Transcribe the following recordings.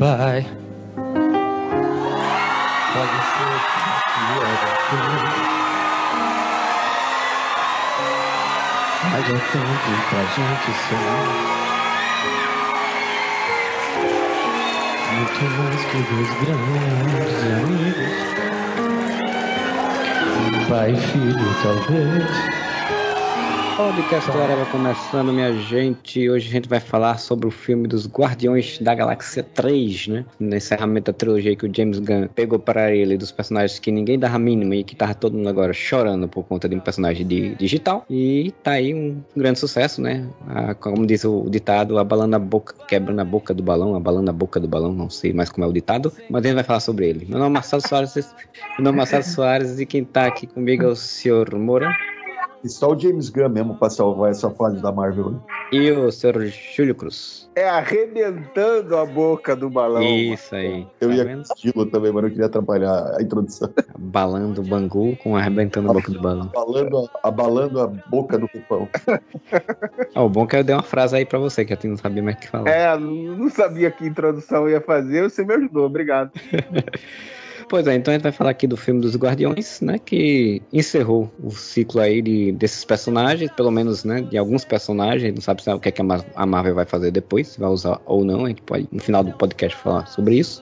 Goodbye. Pode ser que. Mas é tanto pra gente ser. Muito mais que dois grandes amigos. Pai e filho, talvez. Podcast Areva começando, minha gente. Hoje a gente vai falar sobre o filme dos Guardiões da Galáxia 3, né? No encerramento da trilogia que o James Gunn pegou para ele dos personagens que ninguém dava mínima e que tava todo mundo agora chorando por conta de um personagem de, digital. E tá aí um grande sucesso, né? A, como diz o ditado, abalando a boca, quebrando a boca do balão, abalando a boca do balão, não sei mais como é o ditado, mas a gente vai falar sobre ele. Meu nome é Marcelo Soares, meu nome é Marcelo Soares e quem tá aqui comigo é o senhor Moura. E só o James Gunn mesmo para salvar essa fase da Marvel. Né? E o Sr. Júlio Cruz. É arrebentando a boca do balão. Isso aí. Eu tá ia estilo também, mas não queria atrapalhar a introdução. Balando o bangu com arrebentando a boca do balão. Abalando a, abalando a boca do pupão. oh, o bom é que eu dei uma frase aí pra você, que eu não sabia mais o que falar. É, não sabia que introdução ia fazer, você me ajudou, obrigado. Pois é, então a gente vai falar aqui do filme dos Guardiões, né? Que encerrou o ciclo aí de, desses personagens, pelo menos, né? De alguns personagens. Não sabe o que, é que a Marvel vai fazer depois, se vai usar ou não. A gente pode, no final do podcast, falar sobre isso.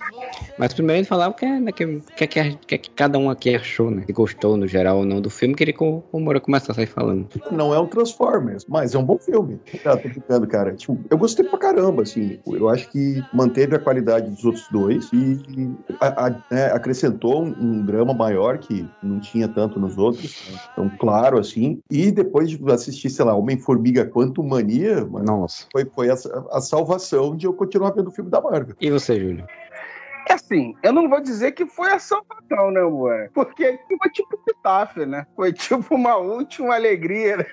Mas primeiro a gente falar o que, é, né, que, que, que, que, que cada um aqui achou, né? Se gostou no geral ou não do filme. Queria que o, o Moura começasse a sair falando. Não é um Transformers, mas é um bom filme. Ah, tô ficando, cara. Tipo, eu gostei pra caramba, assim. Eu acho que manteve a qualidade dos outros dois e a, a, é, acrescentou um, um, drama maior que não tinha tanto nos outros. Então, claro, assim. E depois de assistir, sei lá, Homem-Formiga Quanto Mania, Nossa. foi, foi a, a salvação de eu continuar vendo o filme da Marvel. E você, Júlio? É assim, eu não vou dizer que foi a salvação, né, amor? Porque foi tipo pitáfio, né? Foi tipo uma última alegria. Né?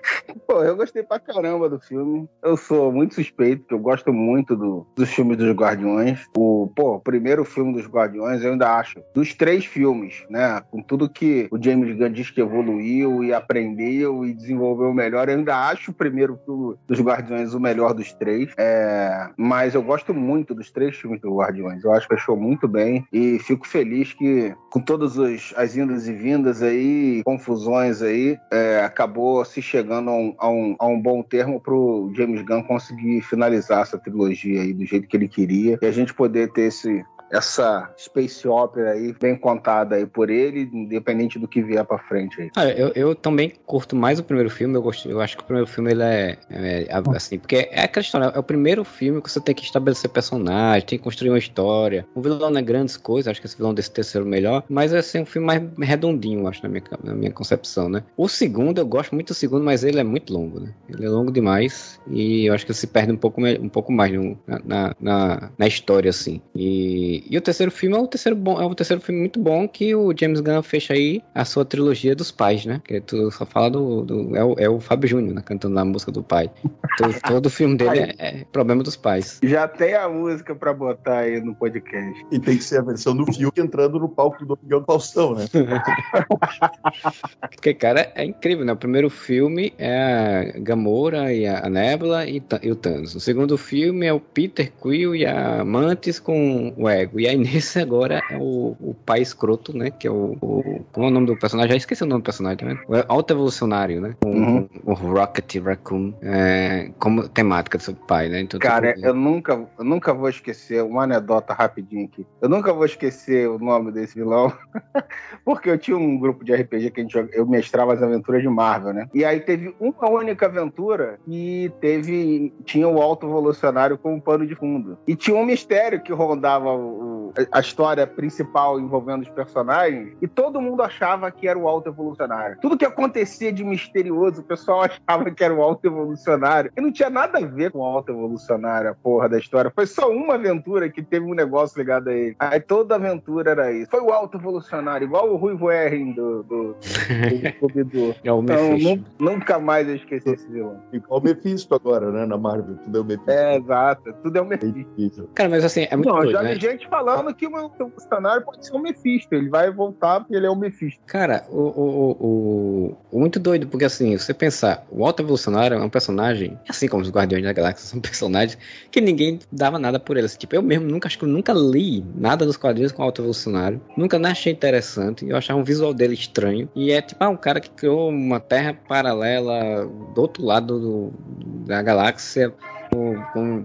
Pô, eu gostei pra caramba do filme. Eu sou muito suspeito, porque eu gosto muito do, dos filmes dos Guardiões. O, pô, o primeiro filme dos Guardiões, eu ainda acho. Dos três filmes, né? Com tudo que o James Gunn diz que evoluiu e aprendeu e desenvolveu melhor, eu ainda acho o primeiro filme dos Guardiões o melhor dos três. É, mas eu gosto muito dos três filmes dos Guardiões. Eu acho que achou muito muito bem. E fico feliz que, com todas as indas e vindas aí, confusões aí, é, acabou se chegando a um, a um, a um bom termo pro James Gunn conseguir finalizar essa trilogia aí do jeito que ele queria. E a gente poder ter esse, essa space opera aí bem contada aí por ele, independente do que vier para frente aí. Eu, eu também curto mais o primeiro filme, eu, gosto, eu acho que o primeiro filme ele é, é, assim, porque é aquela história, é o primeiro filme que você tem que estabelecer personagem, tem que construir uma história. O vilão não é grandes coisas, acho que esse vilão desse terceiro melhor, mas é assim, um filme mais redondinho, acho, na minha, na minha concepção, né? O segundo, eu gosto muito do segundo, mas ele é muito longo, né? Ele é longo demais e eu acho que se perde um pouco, um pouco mais no, na, na, na história, assim. E e, o terceiro filme é o terceiro bom, é o terceiro filme muito bom que o James Gunn fecha aí a sua trilogia dos pais, né? Que tu só fala do. do é, o, é o Fábio Júnior, né? Cantando a música do pai. todo, todo filme dele é, é, problema dos pais. Já tem a música pra botar aí no podcast. E tem que ser a versão do Fiuk entrando no palco do Miguel Faustão, né? Porque, cara, é incrível, né? O primeiro filme é a Gamora e a Nebula e, e o Thanos. O segundo filme é o Peter Quill e a Mantis com o Ego. E aí nesse agora é o, o pai escroto, né? Que é o, o. Como é o nome do personagem? Já esqueci o nome do personagem, tá vendo? O Alto Evolucionário, né? O, uhum. o Rocket Raccoon. É, como temática do seu pai, né? Então, Cara, tipo, eu, nunca, eu nunca vou esquecer uma anedota rapidinho aqui. Eu nunca vou esquecer o nome desse vilão. porque eu tinha um grupo de RPG que a gente, eu mestrava as aventuras de Marvel, né? E aí teve uma única aventura e teve. Tinha o Alto Evolucionário como pano de fundo. E tinha um mistério que rondava o a história principal envolvendo os personagens e todo mundo achava que era o alto evolucionário. Tudo que acontecia de misterioso, o pessoal achava que era o alto evolucionário. E não tinha nada a ver com o alto evolucionário, a porra da história. Foi só uma aventura que teve um negócio ligado a ele. Aí toda aventura era isso. Foi o alto evolucionário, igual o Rui Erring do, do, do, do É o então, nunca mais eu esqueci esse vilão. Igual o Mephisto agora, né? Na Marvel. Tudo é o Mephisto. É, exato. Tudo é o Mephisto. Cara, mas assim, é muito Não, doido, já né? vi gente falando que o funcionário pode ser o Mephisto. Ele vai voltar porque ele é o Mephisto. Cara, o, o, o, muito doido, porque assim, você pensar, o Alto Evolucionário é um personagem, assim como os Guardiões da Galáxia são personagens que ninguém dava nada por eles. Tipo, eu mesmo nunca acho que eu nunca li nada dos quadrinhos com o Alto Evolucionário. Nunca achei interessante. Eu achava um visual dele estranho. E é tipo, ah, um cara que criou uma terra paralela do outro lado do, da galáxia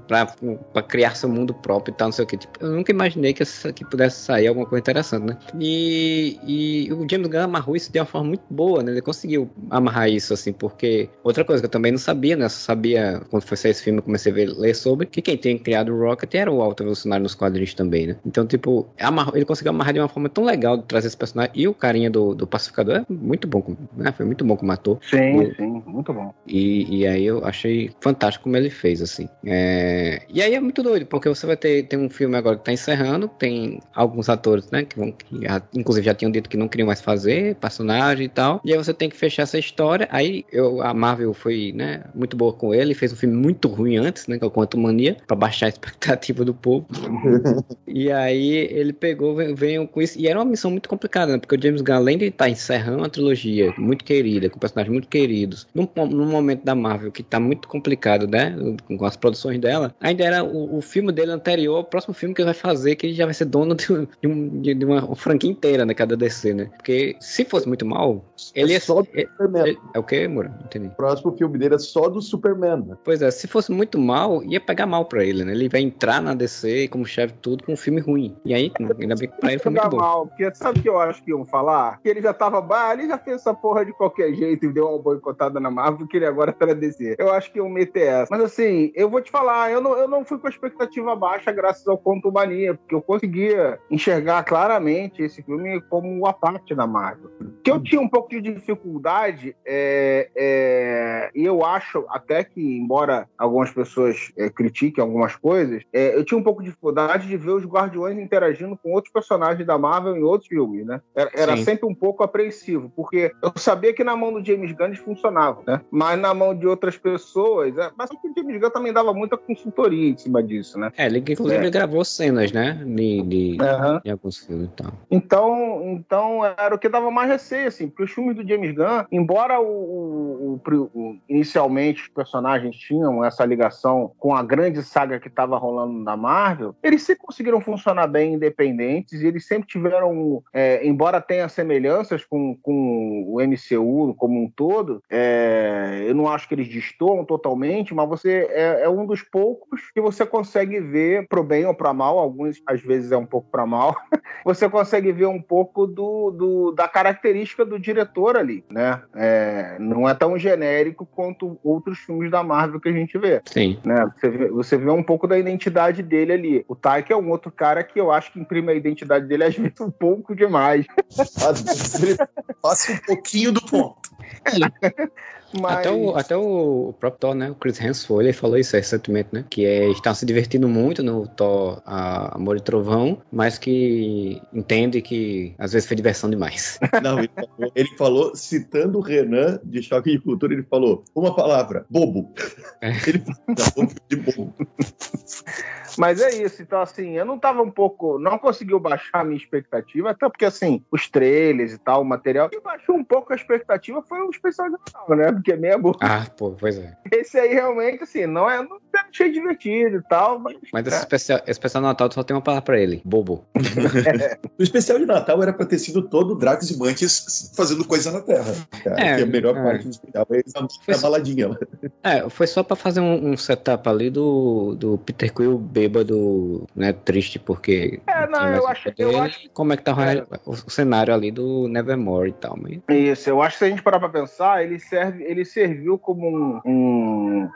para criar seu mundo próprio e tal, não sei o que. Tipo, eu nunca imaginei que, essa, que pudesse sair alguma coisa interessante, né? E, e o James Gunn amarrou isso de uma forma muito boa, né? Ele conseguiu amarrar isso, assim, porque outra coisa que eu também não sabia, né? Eu só sabia, quando foi sair esse filme, eu comecei a ver, ler sobre, que quem tem criado o Rocket era o Alto Evolucionário nos quadrinhos também, né? Então, tipo, amarrou, ele conseguiu amarrar de uma forma tão legal de trazer esse personagem. E o carinha do, do Pacificador é muito bom, né? Foi muito bom como ator. Sim, e, sim, muito bom. E, e aí eu achei fantástico como ele fez, assim. É, e aí é muito doido, porque você vai ter tem um filme agora que tá encerrando, tem alguns atores, né, que vão, que já, inclusive já tinham dito que não queriam mais fazer personagem e tal, e aí você tem que fechar essa história, aí eu, a Marvel foi, né, muito boa com ele, fez um filme muito ruim antes, né, que é o Quanto Mania, pra baixar a expectativa do povo, e aí ele pegou, veio com isso, e era uma missão muito complicada, né, porque o James Gunn, além de estar tá encerrando uma trilogia muito querida, com personagens muito queridos, num, num momento da Marvel que tá muito complicado, né, com as produções dela, ainda era o, o filme dele anterior, o próximo filme que ele vai fazer, que ele já vai ser dono de, de, um, de uma franquia inteira, né? Cada DC, né? Porque se fosse muito mal, ele é só do ele, Superman. Ele, é o que, Moura? Entendi. O próximo filme dele é só do Superman, né? Pois é, se fosse muito mal, ia pegar mal pra ele, né? Ele vai entrar na DC como chefe tudo com um filme ruim. E aí, ainda bem que pra ele foi muito bom. mal, porque sabe o que eu acho que iam falar? Que ele já tava, bah, ele já fez essa porra de qualquer jeito e deu uma boicotada na Marvel, que ele agora tá na DC. Eu acho que iam meter essa. Mas assim, eu vou te falar, eu não, eu não fui com a expectativa baixa graças ao Conto Mania, porque eu conseguia enxergar claramente esse filme como uma parte da Marvel. Que eu tinha um pouco de dificuldade, é, é, e eu acho até que, embora algumas pessoas é, critiquem algumas coisas, é, eu tinha um pouco de dificuldade de ver os Guardiões interagindo com outros personagens da Marvel em outros filmes, né? Era, era sempre um pouco apreensivo, porque eu sabia que na mão do James Gunn eles funcionavam, né? Mas na mão de outras pessoas, é, mas o James Gunn também dava muita consultoria em cima disso, né? É, ele inclusive é. gravou cenas, né? De, de, uhum. de, alguns filmes e tal. Então, então era o que dava mais receio, assim, porque os filmes do James Gunn, embora o, o, o, inicialmente os personagens tinham essa ligação com a grande saga que estava rolando na Marvel, eles sempre conseguiram funcionar bem independentes e eles sempre tiveram, é, embora tenha semelhanças com, com o MCU como um todo, é, eu não acho que eles destoam totalmente, mas você é, é um dos poucos que você consegue ver pro bem ou para mal, alguns às vezes é um pouco para mal, você consegue ver um pouco do, do, da característica do diretor ali, né? É, não é tão genérico quanto outros filmes da Marvel que a gente vê. Sim. Né? Você, vê, você vê um pouco da identidade dele ali. O Taika é um outro cara que eu acho que imprime a identidade dele às vezes um pouco demais. Passa um pouquinho do ponto. Mas... Até, o, até o próprio Thor, né? O Chris Hemsworth, ele falou isso recentemente, né? Que é, estão se divertindo muito no Thor a Amor e Trovão, mas que entende que às vezes foi diversão demais. Não, ele falou, ele falou citando o Renan de Choque de Cultura, ele falou uma palavra, bobo. É. Ele falou de bobo. Mas é isso, então assim, eu não tava um pouco. Não conseguiu baixar a minha expectativa, até porque assim, os trailers e tal, o material. E baixou um pouco a expectativa foi o especial de Natal, né? Porque é meia boca. Ah, pô, pois é. Esse aí realmente, assim, não é. Não é achei divertido e tal. Mas, mas esse, é. especial, esse especial de Natal só tem uma palavra pra ele: bobo. é. O especial de Natal era pra ter sido todo Drax e Mantis fazendo coisa na Terra. Cara, é, que a melhor é. parte do especial é a, baladinha. É, foi só pra fazer um, um setup ali do, do Peter Quill bêbado, né? Triste porque. É, não, eu acho, eu acho. Como é que tá é. o, o, cenário ali do Nevermore e tal. Mas... Isso, eu acho que se a gente parar pra pensar, ele, serve, ele serviu como um, um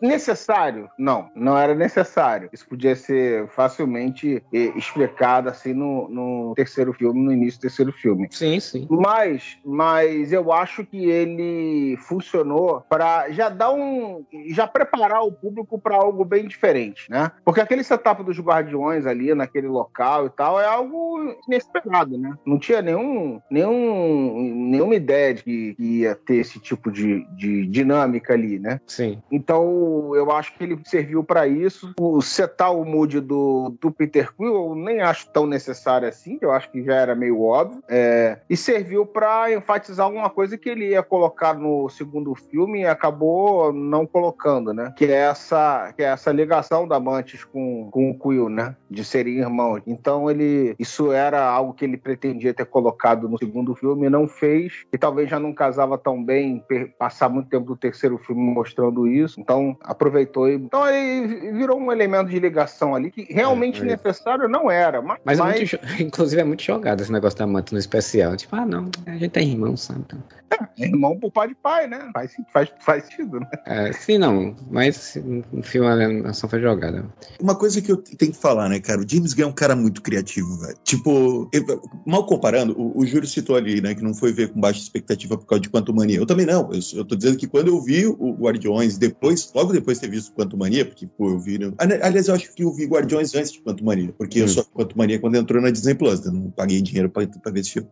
Necessário? Não, não era necessário. Isso podia ser facilmente eh, explicado assim no, no, terceiro filme, no início do terceiro filme. Sim, sim. Mas, mas eu acho que ele funcionou para já dar um, já preparar o público para algo bem diferente, né? Porque aquele setup dos guardiões ali naquele local e tal é algo inesperado, né? Não tinha nenhum, nenhum, nenhuma ideia de que ia ter esse tipo de, de dinâmica ali, né? Sim. Então Eu, eu acho que ele serviu para isso. O setar o mood do, do Peter Quill eu nem acho tão necessário assim, eu acho que já era meio óbvio. É, e serviu para enfatizar alguma coisa que ele ia colocar no segundo filme e acabou não colocando, né? Que é essa, que é essa ligação da Mantis com, com o Quill, né? De serem irmãos. Então ele. Isso era algo que ele pretendia ter colocado no segundo filme e não fez. E talvez já não casava tão bem passar muito tempo do terceiro filme mostrando isso. Então aproveitou e. Então ele virou um elemento de ligação ali que realmente é, é. necessário não era. Mas, mas, é muito, inclusive é muito jogado esse negócio da Mantis no especial. Tipo, ah, não, a gente é irmão, sabe? Então... É, irmão por pai de pai, né? Faz, faz, faz sentido, né? É, sim, não. Mas no filme a animação foi jogada. Uma coisa que eu tenho que falar, né, cara? O James Gunn é um cara muito criativo, velho. Tipo, eu, mal comparando, o, o Júlio citou ali, né, que não foi ver com baixa expectativa por causa de Quanto Mania. Eu também não. Eu, eu tô dizendo que quando eu vi o Guardiões, depois, logo depois de ter visto Quanto Mania, porque, pô, eu vi. Né? Aliás, eu acho que eu vi Guardiões antes de Quanto Mania, porque hum. eu só Quanto Mania quando entrou na Disney Plus, eu não paguei dinheiro pra, pra ver esse filme.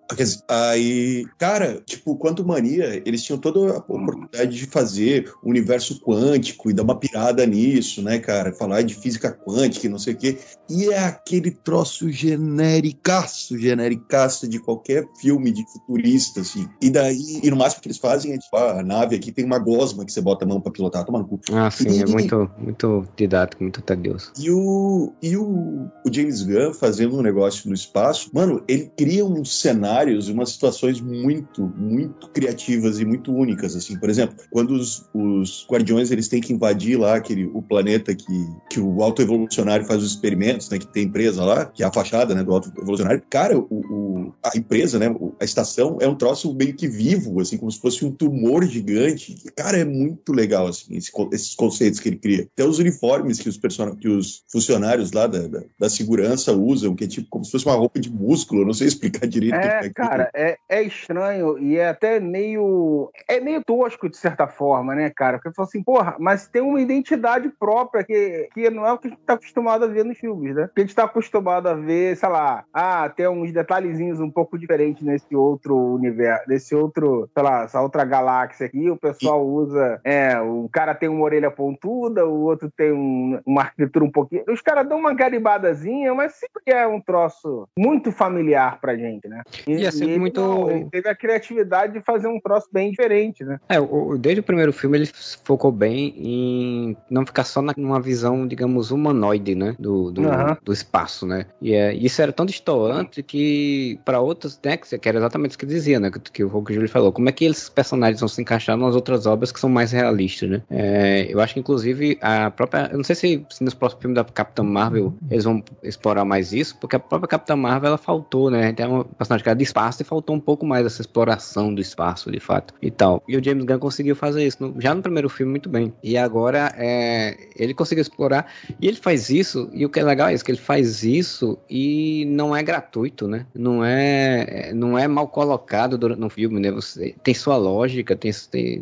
Aí, cara, tipo, Quanto Mania, eles tinham toda a oportunidade de fazer o universo quântico e dar uma pirada nisso, né, cara? Falar de física quântica e não sei o quê. E é aquele troço genericaço, genericaço de qualquer filme de futurista, assim. E daí, e no máximo que eles fazem é tipo, ah, a nave aqui tem uma gosma que você bota a mão pra pilotar, toma no cu. Ah, sim, e, é muito, muito didático, muito tedioso. E o, e o, o James Gunn fazendo um negócio no espaço, mano, ele cria uns cenários, umas situações muito, muito criativas e muito únicas, assim. Por exemplo, quando os, os guardiões eles têm que invadir lá aquele, o planeta que, que o Alto Evolucionário faz os experimentos, né, que tem empresa lá, que é a fachada, né, do Alto Evolucionário. Cara, o, o, a empresa, né, a estação é um troço meio que vivo, assim, como se fosse um tumor gigante. Cara, é muito legal, assim, esse, esses conceitos que ele cria. Até os uniformes que os, person... que os funcionários lá da, da, da, segurança usam, que é tipo como se fosse uma roupa de músculo, não sei explicar direito. É, é cara, é, é estranho e é até meio... é meio tosco, de certa forma, né, cara? Porque fala assim, porra, mas tem uma identidade própria que, que não é o que a gente tá acostumado a ver nos filmes, né? Que a gente tá acostumado a ver, sei lá, ah, tem uns detalhezinhos um pouco diferentes nesse outro universo, nesse outro, sei lá, essa outra galáxia aqui, o pessoal usa, é, o cara tem uma orelha pontuda, o outro tem um, uma arquitetura um pouquinho. Os caras dão uma garibadazinha, mas sempre é um troço muito familiar pra gente, né? E, e é sempre e muito. Não, ele teve a criatividade de fazer um troço bem diferente, né? É, o, desde o primeiro filme ele focou bem em não ficar só numa visão, digamos, humanoide, né? Do, do, uhum. do espaço, né? E é, isso era tão distoante que para outros, né? Que era exatamente o que dizia, né? Que, que o Júlio falou. Como é que esses personagens vão se encaixar nas outras obras que são mais realistas, né? É, eu acho que, inclusive, a própria. Eu não sei se, se nos próximos filmes da Capitã Marvel eles vão explorar mais isso, porque a própria Capitã Marvel ela faltou, né? Tem uma personagem que era de espaço e faltou um pouco mais essa exploração do espaço, de fato, e tal. E o James Gunn conseguiu fazer isso no, já no primeiro filme muito bem. E agora é, ele conseguiu explorar. E ele faz isso, e o que é legal é isso, que ele faz isso e não é gratuito, né? Não é, não é mal colocado durante, no filme, né? Você tem sua lógica, tem,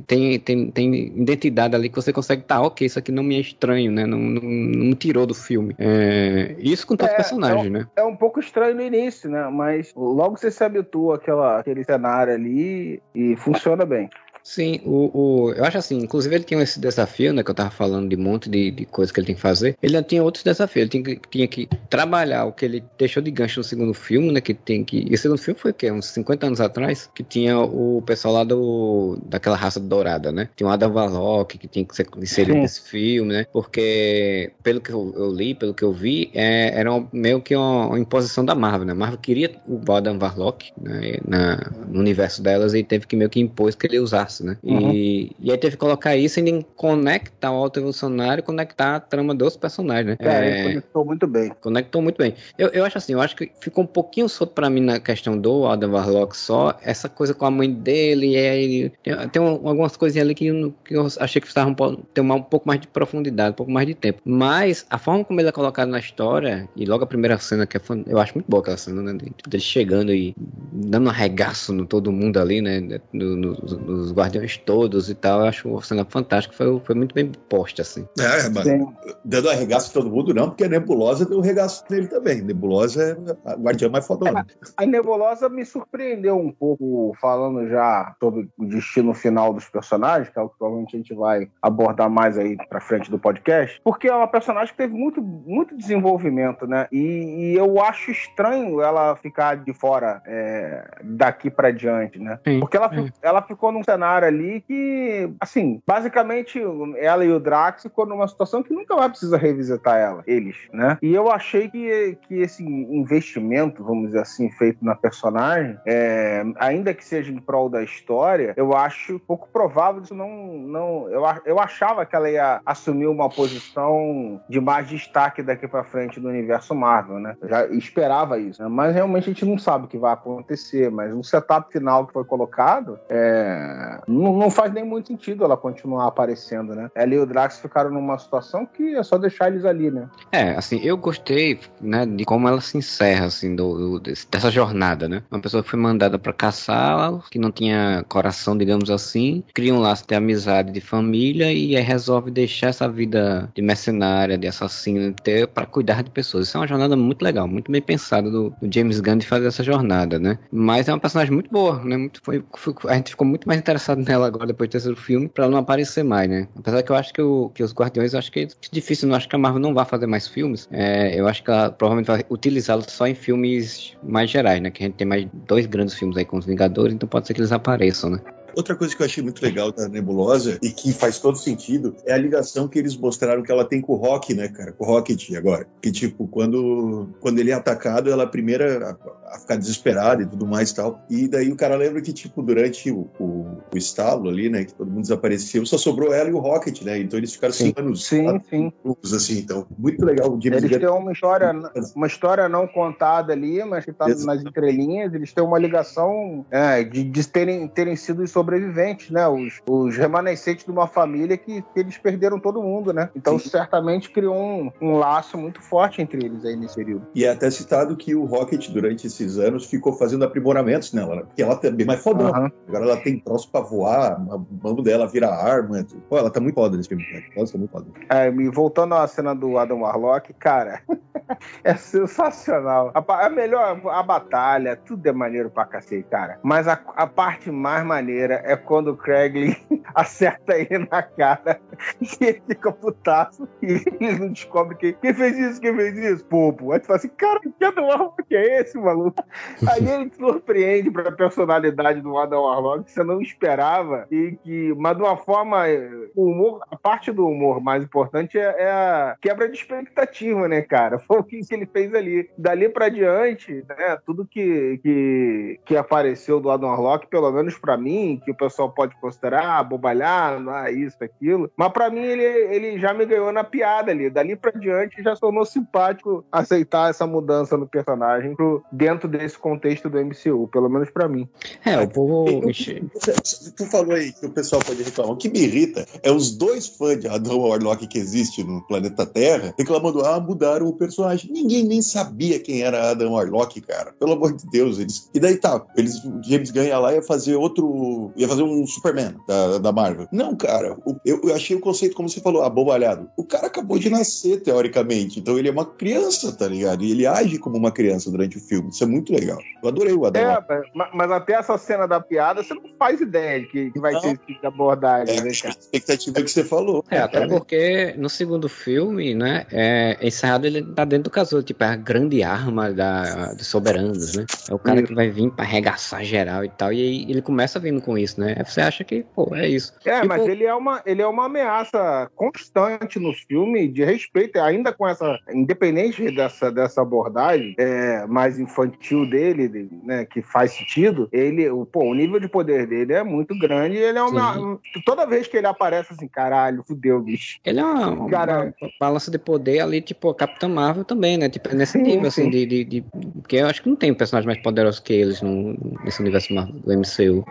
tem, tem, tem identidade ali que você consegue tá, ok, isso aqui não me é estranho, né? Não, não, não me tirou do filme. É, isso com todos os é, personagens, é um, né? É um pouco estranho no início, né? Mas logo você se habitua àquela, àquele cenário ali e funciona bem. Sim, o, o, eu acho assim, inclusive ele tinha esse desafio, né, que eu tava falando de um monte de, de coisa que ele tem que fazer. Ele tinha outros desafios, ele tinha que, tinha que trabalhar o que ele deixou de gancho no segundo filme, né, que tem que... E o segundo filme foi o quê? Uns 50 anos atrás? Que tinha o pessoal lá do... daquela raça dourada, né? Tinha o Adam Warlock, que tinha que ser inserido nesse filme, né? Porque, pelo que eu, eu, li, pelo que eu vi, é, era um, meio que uma, uma, imposição da Marvel, né? A Marvel queria o Adam Warlock né, na, no universo delas e teve que meio que impor que ele usasse né? Uhum. E, e aí teve que colocar isso em conectar o alto evolucionário conectar a trama dos personagens, né? É, é conectou muito bem. Conectou muito bem. Eu, eu acho assim, eu acho que ficou um pouquinho solto pra mim na questão do Adam Warlock só, essa coisa com a mãe dele, e aí tem, tem algumas coisinhas ali que, eu, que eu achei que precisavam ter um, um pouco mais de profundidade, um pouco mais de tempo. Mas a forma como ele é colocado na história, e logo a primeira cena, que é, eu acho muito boa aquela cena, né? Dele chegando e dando um arregaço no todo mundo ali, né? Nos no, no, guardiões todos e tal. Eu acho uma cena fantástica, foi, foi muito bem posta, assim. É, mas Sim. dando arregaço todo mundo, não, porque a Nebulosa deu um regaço nele também. Nebulosa é a guardiã mais fodona. A Nebulosa me surpreendeu um pouco, falando já sobre o destino final dos personagens, que é o que provavelmente a gente vai abordar mais aí pra frente do podcast, porque é uma personagem que teve muito, muito desenvolvimento, né? E, e eu acho estranho ela ficar de fora é, daqui pra diante, né? Sim, Porque ela, ela ficou num cenário ali que, assim, basicamente ela e o Drax ficou numa situação que nunca mais precisa revisitar ela, eles, né? E eu achei que, que esse investimento, vamos dizer assim, feito na personagem, é, ainda que seja em prol da história, eu acho pouco provável isso não. não eu, eu achava que ela ia assumir uma posição de mais destaque daqui pra frente do universo Marvel, né? Eu já esperava isso, né? Mas realmente a gente não sabe o que vai acontecer, mas no setup final que foi colocado, é, não, não faz nem muito sentido ela continuar aparecendo, né? Ela e o Drax ficaram numa situação que é só deixar eles ali, né? É, assim, eu gostei, né, de como ela se encerra, assim, do, do- dessa jornada, né? Uma pessoa que foi mandada pra caçá-la, que não tinha coração, digamos assim, cria um laço de amizade, de família, e aí resolve deixar essa vida de mercenária, de assassino, ter para cuidar de pessoas. Isso é uma jornada muito legal, muito bem pensada do, do James Gunn de fazer essa jornada, né? Mas é uma personagem muito boa, né? Muito, foi, foi- a gente ficou muito mais interessado nela agora, depois do terceiro filme, pra ela não aparecer mais, né? Apesar que eu acho que, o, que os Guardiões, eu acho que é difícil, não acho que a Marvel não vai fazer mais filmes. É, eu acho que ela provavelmente vai utilizá-lo só em filmes mais gerais, né? Que a gente tem mais dois grandes filmes aí com os Vingadores, então pode ser que eles apareçam, né? Outra coisa que eu achei muito legal da Nebulosa e que faz todo sentido é a ligação que eles mostraram que ela tem com o Rock, né, cara? Com o Rocket agora. Que, tipo, quando, quando ele é atacado, ela é a primeira a, a ficar desesperada e tudo mais e tal. E daí o cara lembra que, tipo, durante o, o, o estalo ali, né, que todo mundo desapareceu, só sobrou ela e o Rocket, né? Então eles ficaram Sim. cinco anos Sim, sim. juntos, assim. Então, muito legal. O James Eles têm uma história, uma história não contada ali, mas que está Exato. nas entrelinhas. Eles têm uma ligação é, de, de terem, terem sido os sobreviventes, né? Os, os remanescentes de uma família que, que eles perderam todo mundo, né? Então, Sim. certamente criou um, um laço muito forte entre eles aí nesse período. E é até citado que o Rocket, durante esses anos, ficou fazendo aprimoramentos nela, né? porque ela também é mais fodona. Aham. Agora ela tem troço pra voar, a mão dela vira arma. tudo. Pô, ela tá muito foda nesse filme. Ela tá muito foda. É, e voltando à cena do Adam Warlock, cara, é sensacional. A, a melhor, a batalha, tudo é maneiro pra cacete, cara. Mas a, a parte mais maneira é quando o Craig acerta ele na cara e ele fica putaço e ele não descobre quem, quem fez isso, quem fez isso. Popo. Aí tu fala assim, cara, que Adam Warlock é esse, maluco? Aí ele te surpreende pra personalidade do Adam Warlock que você não esperava e que, mas de uma forma, eh, o humor, a parte do humor mais importante é, é a quebra de expectativa, né, cara? Foi o que, que ele fez ali. Dali pra diante, né, tudo que, que, que apareceu do Adam Warlock, pelo menos pra mim, que o pessoal pode considerar ah, bobalhar, ah, isso, aquilo, mas pra mim ele, ele já me ganhou na piada ali. Dali pra diante já tornou simpático aceitar essa mudança no personagem pro, dentro desse contexto do MCU, pelo menos pra mim. É, o povo. Tu falou aí que o pessoal pode reclamar. O que me irrita é os dois fãs de Adam Warlock que existe no planeta Terra reclamando: ah, mudaram o personagem. Ninguém nem sabia quem era Adam Warlock, cara. Pelo amor de Deus. Eles... E daí tá, eles, o James Gunn ia lá e ia fazer outro. Ia fazer um Superman da, da Marvel. Não, cara. o- eu, eu achei o conceito, como você falou, abobalhado. O cara acabou de nascer, teoricamente. Então ele é uma criança, tá ligado? E ele age como uma criança durante o filme. Isso é muito legal. Eu adorei o Adam É, mas, mas até essa cena da piada, você não faz ideia de que, que vai Não. ter esse tipo de abordagem, É né, a expectativa que você falou. É, até porque no segundo filme, né, é encerrado ele tá dentro do casulo, tipo, é a grande arma da, dos soberanos, né? É o cara que vai vir pra arregaçar geral e tal, e aí ele começa vindo com isso, né? Você acha que, pô, é isso. É, Tipo- mas ele é, uma, ele é uma ameaça constante no filme de respeito, ainda com essa, independente dessa, dessa abordagem é, mais infantil dele, de- né, que faz sentido, ele, o, pô, o nível de poder dele é muito grande e ele é uma. Toda vez que ele aparece assim, caralho, fudeu, bicho. Ele é uma, uma balança de poder ali, tipo, a Capitã Marvel também, né? Tipo, nesse Sim, nível, assim, sim. de, de, de- Porque eu acho que não tem um personagem mais poderoso que eles no, nesse universo do MCU.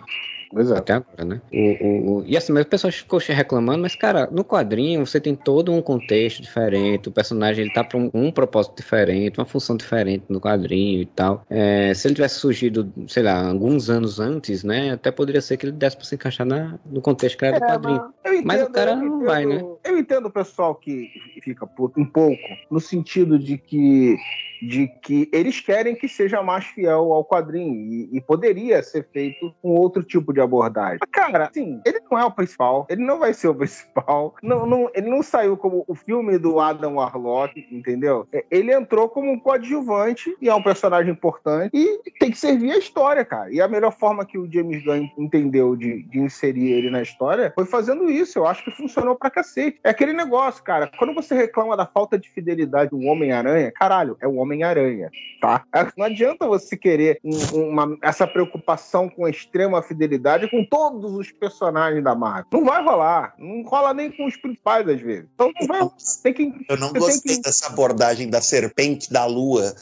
Exato. Até agora, né? O, o, o- e assim, mas o pessoal ficou reclamando, mas, cara, no quadrinho você tem todo um contexto diferente, o personagem ele tá pra um, um propósito diferente, uma função diferente no quadrinho e tal. É, se ele tivesse surgido, sei lá, alguns anos antes, né? Até poderia ser que ele desse pra se encaixar na, no contexto que era do É, quadrinho. mas eu entendo, Mas o cara não entendo- vai, né? Eu entendo o pessoal que fica puto um pouco, no sentido de que de que eles querem que seja mais fiel ao quadrinho e, e poderia ser feito com outro tipo de abordagem. Cara, assim, ele não é o principal, ele não vai ser o principal, não, não- ele não saiu como o filme do Adam Warlock, entendeu? É, Ele entrou como um coadjuvante e é um personagem importante e tem que servir a história, cara. E a melhor forma que o James Gunn entendeu de, de inserir ele na história foi fazendo isso. Eu acho que funcionou pra cacete. É aquele negócio, cara. Quando você reclama da falta de fidelidade do Homem-Aranha, caralho, é o Homem-Aranha, tá? Não adianta você querer um- uma- essa preocupação com extrema fidelidade com todos os personagens da Marvel. Não vai rolar. Não rola nem com os principais, às vezes. Então não vai. Tem que. Eu não gostei que- dessa abordagem da serpente da lua.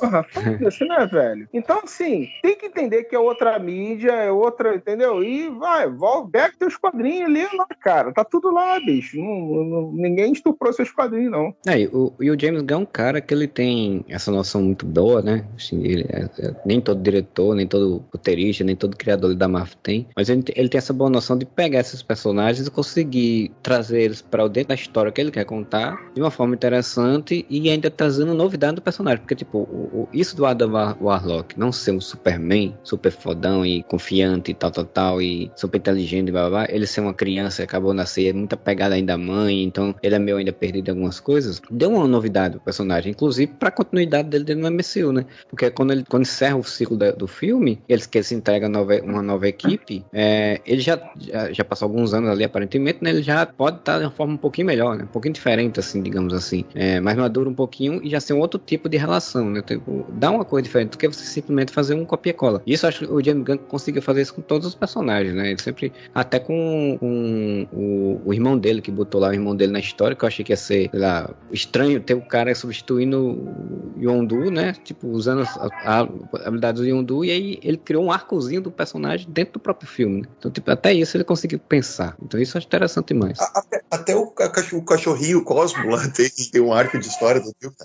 Porra, foda-se, né, velho? Então, assim, tem que entender que é outra mídia, é outra, entendeu? E vai, volta, pega teus quadrinhos ali, lá, cara. Tá tudo lá, bicho. Não- não- ninguém estuprou seus quadrinhos, não. É, e o, e o James Gunn é um cara que ele tem essa noção muito boa, né? Assim, ele é- é- nem todo diretor, nem todo roteirista, nem todo criador da Marvel tem. Mas ele, ele tem essa boa noção de pegar esses personagens e conseguir trazer eles para dentro da história que ele quer contar de uma forma interessante e ainda trazendo novidade do personagem. Porque, tipo, o- isso do Adam War- Warlock não ser um Superman, super fodão e confiante e tal, tal, tal, e super inteligente e blá, blá, blá, ele ser uma criança, acabou de nascer, é muita pegada ainda da mãe, então ele é meio ainda perdido em algumas coisas, deu uma novidade pro personagem, inclusive pra continuidade dele dentro do MCU, né? Porque quando ele quando encerra o ciclo da- do filme, eles que se entrega nova- uma nova equipe, é, ele já, já, já passou alguns anos ali, aparentemente, né? Ele já pode estar de uma forma um pouquinho melhor, né? Um pouquinho diferente, assim, digamos assim. É, mais maduro um pouquinho e já ser um outro tipo de relação, né? Tipo, dá uma coisa diferente do que você simplesmente fazer um copia e cola. Isso eu acho que o James Gunn conseguiu fazer isso com todos os personagens, né? Ele sempre, até com, com o, o irmão dele, que botou lá o irmão dele na história, que eu achei que ia ser, sei lá, estranho ter o cara substituindo o Yondu, né? Tipo, usando a, a, a habilidade do Yondu, e aí ele criou um arcozinho do personagem dentro do próprio filme. né? Então, tipo, até isso ele conseguiu pensar. Então, isso eu acho interessante demais. Até, até o, o cachorrinho Cosmo lá tem, tem um arco de história do filme.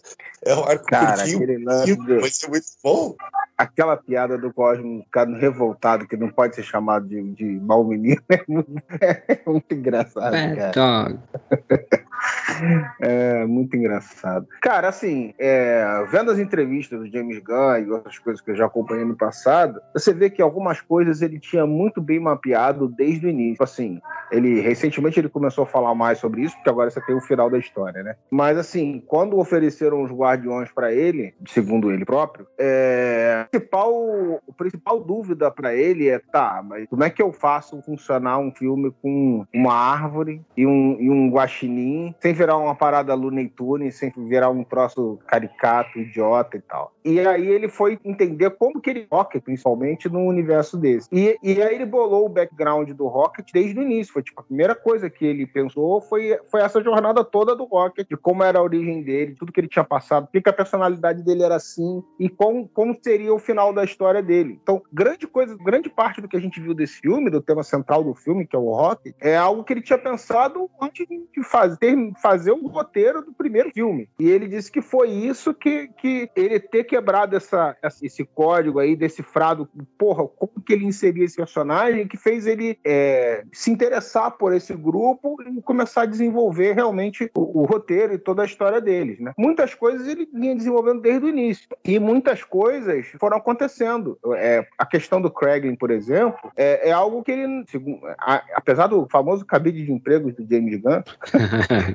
É um arco Cara, curtinho, aquele vai ser muito bom. aquela piada do Cosmo ficando revoltado, que não pode ser chamado de, de mau menino, é muito, é muito engraçado, É, cara. então, É muito engraçado. Cara, assim, é, vendo as entrevistas do James Gunn e outras coisas que eu já acompanhei no passado, você vê que algumas coisas ele tinha muito bem mapeado desde o início. Assim, ele recentemente ele começou a falar mais sobre isso, porque agora você tem o final da história, né? Mas assim, quando ofereceram os guardiões para ele, segundo ele próprio, é, a principal, o principal dúvida para ele é, tá, mas como é que eu faço funcionar um filme com uma árvore e um, e um guaxinim sem virar uma parada Looney Tunes, sem virar um troço caricato, idiota e tal. E aí ele foi entender como que ele Rocket, principalmente, no universo desse. E, e aí ele bolou o background do Rocket desde o início. Foi tipo, a primeira coisa que ele pensou foi, foi essa jornada toda do Rocket, de como era a origem dele, tudo que ele tinha passado, por que a personalidade dele era assim e como, como seria o final da história dele. Então, grande coisa, grande parte do que a gente viu desse filme, do tema central do filme, que é o Rocket, é algo que ele tinha pensado antes de fazer, fazer o roteiro do primeiro filme. E ele disse que foi isso que, que ele ter quebrado essa, esse código aí, decifrado, porra, como que ele inseria esse personagem, que fez ele é, se interessar por esse grupo e começar a desenvolver realmente o, o roteiro e toda a história deles, né? Muitas coisas ele vinha desenvolvendo desde o início. E muitas coisas foram acontecendo. É, a questão do Kraglin, por exemplo, é, é algo que ele, segundo- a- apesar do famoso cabide de empregos do James Gunn,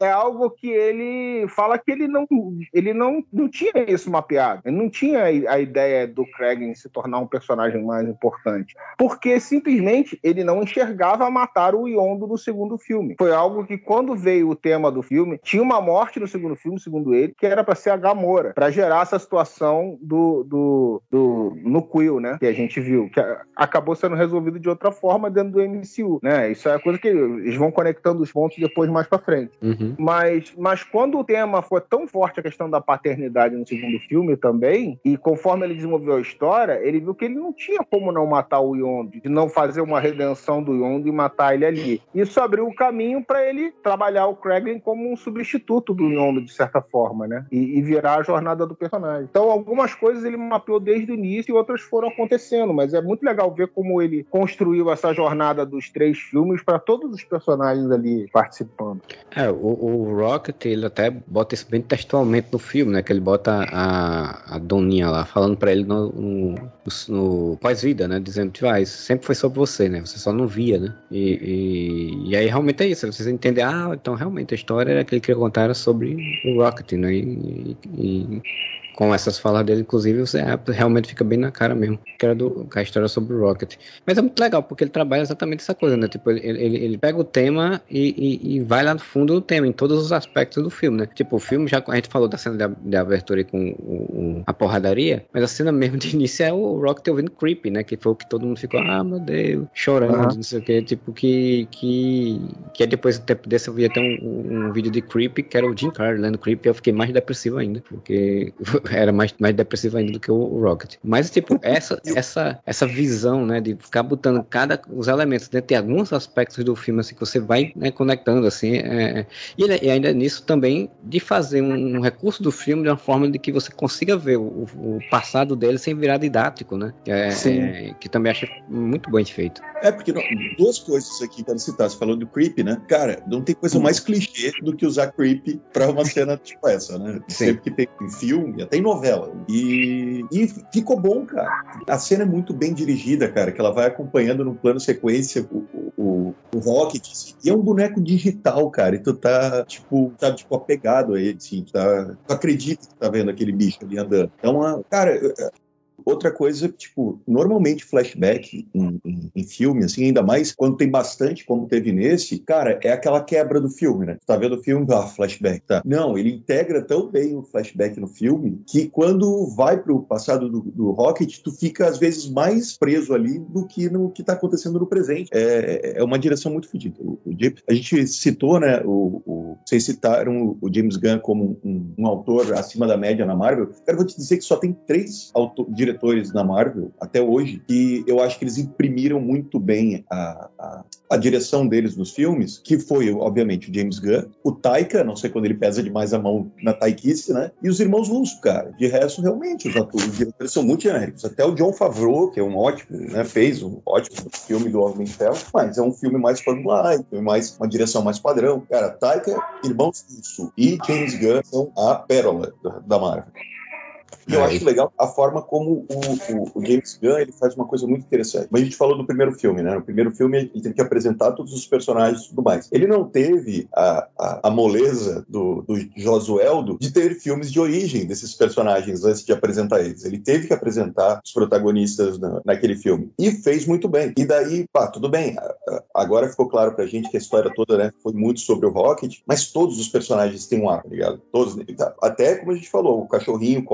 é algo que ele fala que ele não, ele não, não tinha isso mapeado. Ele não tinha a ideia do Kraglin se tornar um personagem mais importante. Porque simplesmente ele não enxergava matar o Yondo no segundo filme. Foi algo que, quando veio o tema do filme, tinha uma morte no segundo filme, segundo ele, que era para ser a Gamora, para gerar essa situação do, do, do no Quill, né? Que a gente viu, que acabou sendo resolvido de outra forma dentro do MCU, né? Isso é coisa que eles vão conectando os pontos depois mais para frente. uhum. Uhum. Mas, mas quando o tema foi tão forte a questão da paternidade no segundo filme também, e conforme ele desenvolveu a história, ele viu que ele não tinha como não matar o Yondo, de não fazer uma redenção do Yondo e matar ele ali. Isso abriu o caminho para ele trabalhar o Kraglin como um substituto do Yondo, de certa forma, né? E, e virar a jornada do personagem. Então, algumas coisas ele mapeou desde o início e outras foram acontecendo, mas é muito legal ver como ele construiu essa jornada dos três filmes para todos os personagens ali participando. É, o, o, Rocket, ele até bota isso bem textualmente no filme, né? Que ele bota a, a Doninha lá falando para ele no, no, no pós-vida, né? Dizendo que ah, isso sempre foi sobre você, né? Você só não via, né? E, e, e aí realmente é isso. Vocês entendem, ah, então realmente a história que ele queria contar era sobre o Rocket, né? E, e, com essas falas dele, inclusive, você realmente fica bem na cara mesmo. Que era do, a história sobre o Rocket. Mas é muito legal, porque ele trabalha exatamente essa coisa, né? Tipo, ele, ele, ele pega o tema e, e, e, vai lá no fundo do tema, em todos os aspectos do filme, né? Tipo, o filme, já a gente falou da cena de, de abertura com o, o, a porradaria, mas a cena mesmo de início é o Rocket ouvindo Creepy, né? Que foi o que todo mundo ficou, ah, meu Deus, chorando, uhum. não sei o que. Tipo, que, que, que depois do tempo desse eu vi até um, um vídeo de Creepy, que era o Jim Carrey lendo Creepy, e eu fiquei mais depressivo ainda, porque era mais, mais depressivo ainda do que o Rocket. Mas, tipo, essa, essa, essa visão, né, de ficar botando cada, os elementos dentro de alguns aspectos do filme, assim, que você vai né, conectando, assim, é, e, e, ainda nisso também de fazer um, um, recurso do filme de uma forma de que você consiga ver o, o passado dele sem virar didático, né, é, é, que também acho muito bem feito. É, porque não, duas coisas aqui para citar, você falou do Creep, né, cara, não tem coisa mais clichê do que usar Creep para uma cena tipo essa, né, Sim. sempre que tem filme, até em novela. E, e ficou bom, cara. A cena é muito bem dirigida, cara, que ela vai acompanhando no plano sequência o, o, o Rocket. Assim, e é um boneco digital, cara. E tu tá, tipo, tá, tipo, apegado a ele, assim. Tá, tu acredita que tá vendo aquele bicho ali andando. Então, cara, Outra coisa, tipo, normalmente flashback em, em, em, filme, assim, ainda mais quando tem bastante, como teve nesse, cara, é aquela quebra do filme, né? Tu tá vendo o filme, ah, flashback, tá? Não, ele integra tão bem o flashback no filme que quando vai pro passado do, do Rocket, tu fica às vezes mais preso ali do que no que tá acontecendo no presente. É, é uma direção muito fodida. O, o, a gente citou, né, o, o, vocês citaram o James Gunn como um, um, autor acima da média na Marvel. Quero vou te dizer que só tem três diretores diretores na Marvel até hoje que eu acho que eles imprimiram muito bem a, a, a direção deles nos filmes, que foi, obviamente, o James Gunn, o Taika, não sei quando ele pesa demais a mão na taikice, né? E os irmãos Russo, cara. De resto, realmente, os atores, diretores são muito genéricos. Até o John Favreau, que é um ótimo, né? Fez um ótimo filme do Homem de Ferro, mas é um filme mais formulário, mais, uma direção mais padrão. Cara, Taika, irmãos Russo e James Gunn são a pérola da Marvel. E eu é, acho legal a forma como o, o, o, James Gunn ele faz uma coisa muito interessante. Mas a gente falou do primeiro filme, né? No primeiro filme ele teve que apresentar todos os personagens e tudo mais. Ele não teve a, a, a moleza do, do Josueldo de ter filmes de origem desses personagens antes de apresentar eles. Ele teve que apresentar os protagonistas na, naquele filme. E fez muito bem. E daí, pá, tudo bem. Agora ficou claro pra gente que a história toda né, foi muito sobre o Rocket, mas todos os personagens têm um ar, tá ligado? Todos. Até, como a gente falou, o cachorrinho, o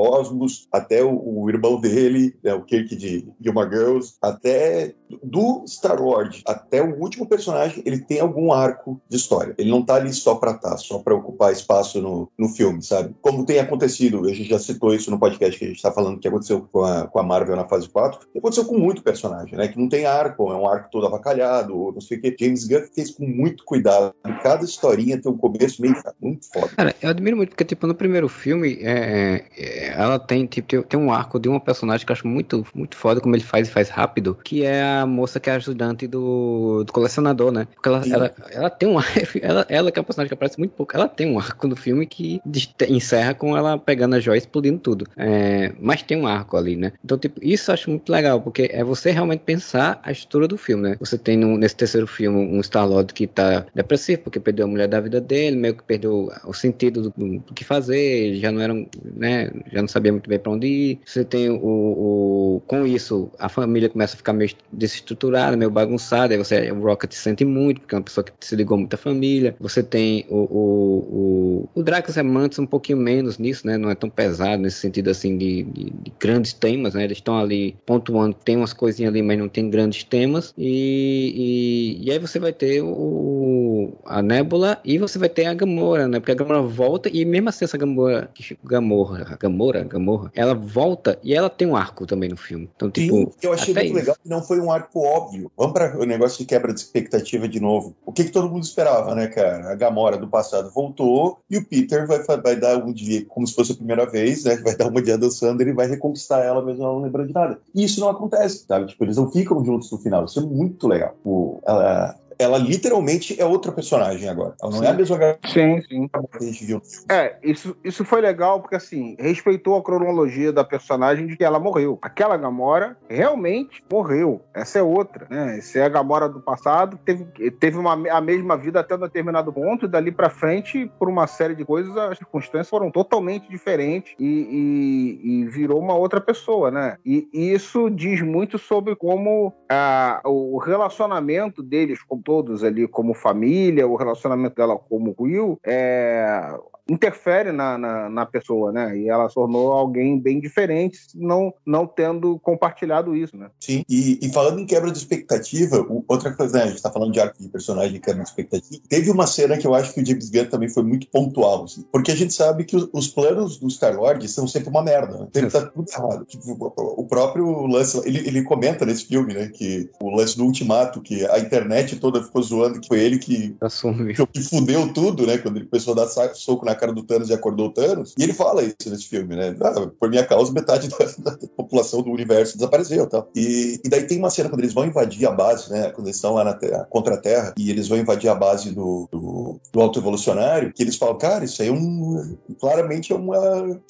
Até o, o irmão dele, né, o Kirk de Gilmore Girls, até do Star Wars, até o último personagem, ele tem algum arco de história. Ele não tá ali só pra tá, só pra ocupar espaço no, no filme, sabe? Como tem acontecido, a gente já citou isso no podcast que a gente tá falando que aconteceu com a, com a Marvel na fase 4, que aconteceu com muito personagem, né? Que não tem arco, é um arco todo avacalhado, ou não sei o que. James Gunn fez com muito cuidado. Cada historinha tem um começo meio muito foda. Cara, eu admiro muito, porque, tipo, no primeiro filme, é, é, ela tem, tipo, tem, um arco de uma personagem que eu acho muito, muito foda como ele faz e faz rápido, que é a moça que é ajudante do, do colecionador, né? Porque ela, ela, ela, tem um ela, ela que é uma personagem que aparece muito pouco, ela tem um arco no filme que encerra com ela pegando a joia e explodindo tudo. É, mas tem um arco ali, né? Então, tipo, isso eu acho muito legal, porque é você realmente pensar a estrutura do filme, né? Você tem no, nesse terceiro filme um Star-Lord que tá depressivo, porque perdeu a mulher da vida dele, meio que perdeu o sentido do, do, que fazer, já não era, né? Já não sabia muito bem pra onde ir. Você tem o, o, com isso, a família começa a ficar meio desestruturada, meio bagunçada, aí você, o Rocket sente muito, porque é uma pessoa que se ligou muito à família. Você tem o, o, o, o Drax é um pouquinho menos nisso, né? Não é tão pesado nesse sentido assim de, de, de grandes temas, né? Eles estão ali pontuando, tem umas coisinhas ali, mas não tem grandes temas. E, e, e aí você vai ter o o, a Nebula e você vai ter a Gamora, né? Porque a Gamora volta e mesmo assim essa Gamora, Gamora, Gamora, Gamora, ela volta e ela tem um arco também no filme. Então, tipo, Sim, eu achei muito isso. legal que não foi um arco óbvio. Vamos para o negócio de quebra de expectativa de novo. O que, que todo mundo esperava, né, cara? A Gamora do passado voltou e o Peter vai, vai dar um dia, como se fosse a primeira vez, né? Vai dar uma dia dançando e ele vai reconquistar ela mesmo ela não lembrando de nada. E isso não acontece, sabe? Tipo, eles não ficam juntos no final. Isso é muito legal. O, ela, ela literalmente é outra personagem agora. Ela não Sim. é a mesma Gamora Sim, sim. que a gente viu. É, isso, isso foi legal porque, assim, respeitou a cronologia da personagem de que ela morreu. Aquela Gamora realmente morreu. Essa é outra, né? Essa é a Gamora do passado, teve, teve uma, a mesma vida até um determinado ponto, e dali pra frente, por uma série de coisas, as circunstâncias foram totalmente diferentes e, e- e virou uma outra pessoa, né? E, e isso diz muito sobre como ah, o relacionamento deles com todos ali, como família, o relacionamento dela como Will, é, interfere na, na, na pessoa, né? E ela se tornou alguém bem diferente, não, não tendo compartilhado isso, né? Sim, e, e falando em quebra de expectativa, o- outra coisa, né, a gente tá falando de arco de personagem e quebra de expectativa, teve uma cena que eu acho que o James Gunn também foi muito pontual, assim, porque a gente sabe que os, os planos do Star-Lord são sempre uma merda, né? sempre tá tudo errado. Tipo, o, próprio lance, ele, ele comenta nesse filme, né, que o lance do Ultimato, que a internet toda ficou zoando, que foi ele que Assume. que fudeu tudo, né? Quando ele começou a dar soco na cara do Thanos e acordou o Thanos. E ele fala isso nesse filme, né? Ah, por minha causa, metade da, da população do universo desapareceu e tal. E, e daí tem uma cena quando eles vão invadir a base, né? Quando eles estão lá na terra, contra a Terra, e eles vão invadir a base do, do, do Alto Evolucionário, que eles falam, cara, isso aí é um. Claramente é uma.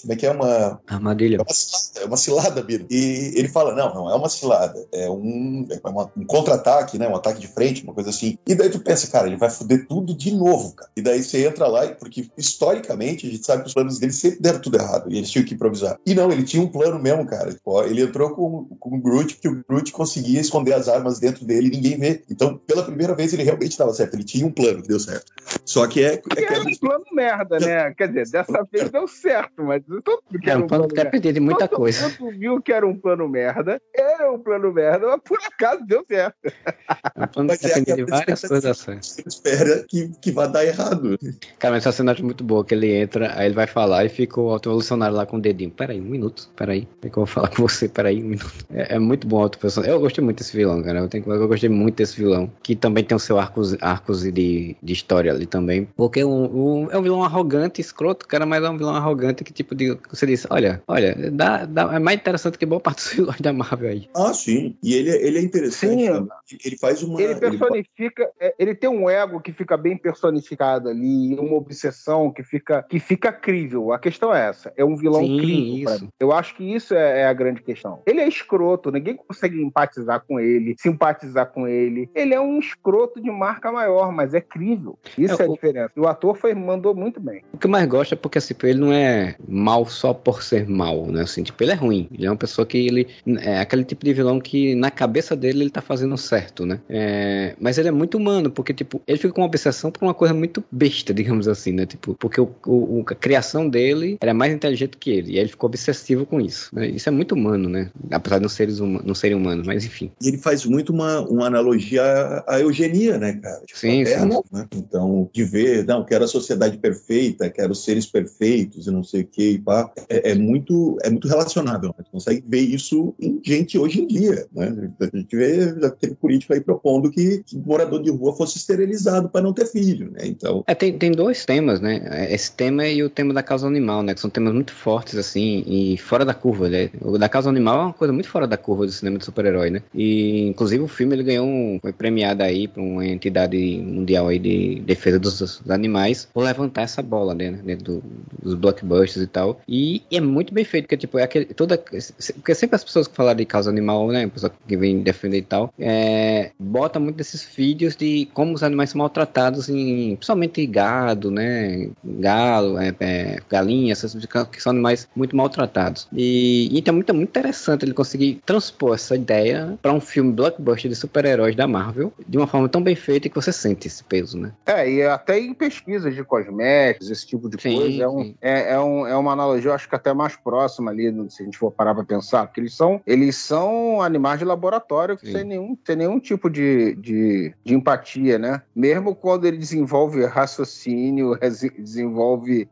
Como é que é? Uma. Armadilha. É uma cilada, é uma cilada, Biro. E ele fala: não, não é uma cilada, é um, é uma- um contra-ataque, né? Um ataque de frente, uma coisa assim. E daí tu pensa, cara, ele vai foder tudo de novo, cara. E daí você entra lá, e- porque historicamente a gente sabe que os planos dele sempre deram tudo errado e eles tinham que improvisar. E não, ele tinha um plano mesmo, cara. Tipo, ó, ele entrou com, com o Groot, porque o Groot conseguia esconder as armas dentro dele e ninguém vê. Então, pela primeira vez, ele realmente estava certo. Ele tinha um plano que deu certo. Só que é. é Que era um plano merda, né? Quer dizer, dessa vez deu certo, mas todo mundo que era um um plano plano que merda. muita Todo coisa. mundo viu que era um plano merda, era um plano merda, mas por acaso deu certo. É um plano Mas que é depende de várias coisas. Você espera que, que vai dar errado. Cara, mas essa cena é muito boa, que ele entra, aí ele vai falar e fica o auto-evolucionário lá com o dedinho. Peraí, um minuto, peraí. É que eu vou falar com você? Peraí, um minuto. É, é muito bom o auto-evolucionário. Eu gostei muito desse vilão, cara. Eu, tenho, que- eu gostei muito desse vilão. Que também tem o seu arcos, arcos de, de história ali também. Porque um, um- é um vilão arrogante, escroto, cara, mas é um vilão arrogante que, tipo, de, você disse, olha, olha, dá, dá, é mais interessante que boa parte dos vilões da Marvel aí. Ah, sim. E ele, ele é interessante. Sim. também. Ele faz uma. Ele ele- personifica, é, ele tem um ego que fica bem personificado ali, uma obsessão que fica, que fica crível. A questão é essa, é um vilão Sim, crível. Eu acho que isso é, é a grande questão. Ele é escroto, ninguém consegue empatizar com ele, simpatizar com ele. Ele é um escroto de marca maior, mas é crível. Isso É, é, a o- diferença. E o ator foi, mandou muito bem. O que eu mais gosto é porque, assim, ele não é mal só por ser mal, né? Assim, tipo, ele é ruim. Ele é uma pessoa que ele. É aquele tipo de vilão que na cabeça dele ele tá fazendo certo, né? É, mas ele é muito humano, porque, tipo, ele fica com uma obsessão por uma coisa muito besta, digamos assim, né? Tipo, porque o, a criação dele era mais inteligente que ele. E aí ele ficou obsessivo com isso. né? Isso é muito humano, né? Apesar de não, seres não serem humanos, mas enfim. E ele faz muito uma, uma analogia à, à eugenia, né, cara? Tipo, Sim, Terra, sim. né? Então, de ver, não, quero a sociedade perfeita, quero seres perfeitos e não sei o que, e pá, é, é muito, é muito relacionável. Né? Tu consegue ver isso em gente hoje em dia, né? A gente vê, já teve político aí propondo que, que morador de rua fosse esterilizado para não ter filho, né? Então, É, tem, tem dois temas, né? Esse tema e o tema da causa animal, né? Que são temas muito fortes, assim, e fora da curva, né? O da causa animal é uma coisa muito fora da curva do cinema de super-herói, né? E, inclusive, o filme ele ganhou um. Foi premiado aí por uma entidade mundial aí de defesa dos, dos animais por levantar essa bola, né? Dentro do- dos blockbusters e tal. E, e é muito bem feito, porque, tipo, é aquele. Toda, porque sempre as pessoas que falam de causa animal, né? Pessoa que vem defender e tal, é, bota muito desses vídeos de como os animais são maltratados em. Principalmente gado, né? Galo, é, é, galinha, essas que são animais muito maltratados. E então é muito, muito interessante ele conseguir transpor essa ideia para um filme blockbuster de super-heróis da Marvel de uma forma tão bem feita que você sente esse peso, né? É, e até em pesquisas de cosméticos, esse tipo de sim, coisa, é, um, é, é, um, é uma analogia, eu acho que até mais próxima ali, se a gente for parar para pensar, porque eles são, eles são animais de laboratório sem nenhum, sem nenhum tipo de, de, de empatia, né? Mesmo quando ele desenvolve raciocínio, desenvolve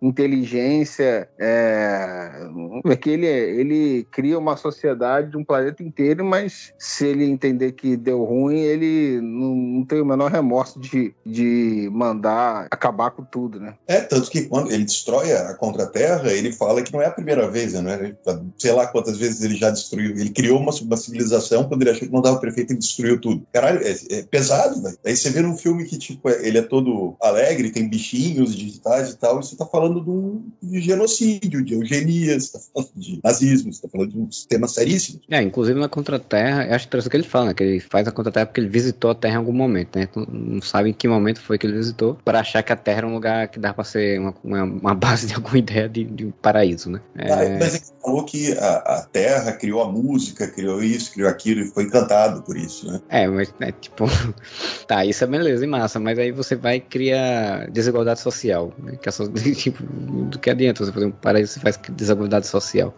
inteligência, é, é que ele, ele cria uma sociedade de um planeta inteiro, mas se ele entender que deu ruim, ele não, não tem o menor remorso de, de mandar acabar com tudo, né? É, tanto que quando ele destrói a Contra-Terra, ele fala que não é a primeira vez, né? Sei lá quantas vezes ele já destruiu. Ele criou uma, uma civilização quando ele achou que não dava perfeito e destruiu tudo. Caralho, é, é pesado, velho. Aí você vê num filme que, tipo, é, ele é todo alegre, tem bichinhos digitais e tal, você tá falando de um de genocídio, de eugenia, você tá falando de nazismo, você tá falando de um tema seríssimo. É, inclusive na Contra-Terra, eu acho interessante que ele fala, né? Que ele faz a Contra-Terra porque ele visitou a Terra em algum momento, né? Então, não sabe em que momento foi que ele visitou, para achar que a Terra era um lugar que dá para ser uma, uma, uma, base de alguma ideia de, de um paraíso, né? É... Ah, mas ele falou que a, a, Terra criou a música, criou isso, criou aquilo, e foi encantado por isso, né? É, mas é tipo. tá, isso é beleza e massa, mas aí você vai criar desigualdade social, né? Que é tipo, do que adianta você fazer um paraíso, você faz desigualdade social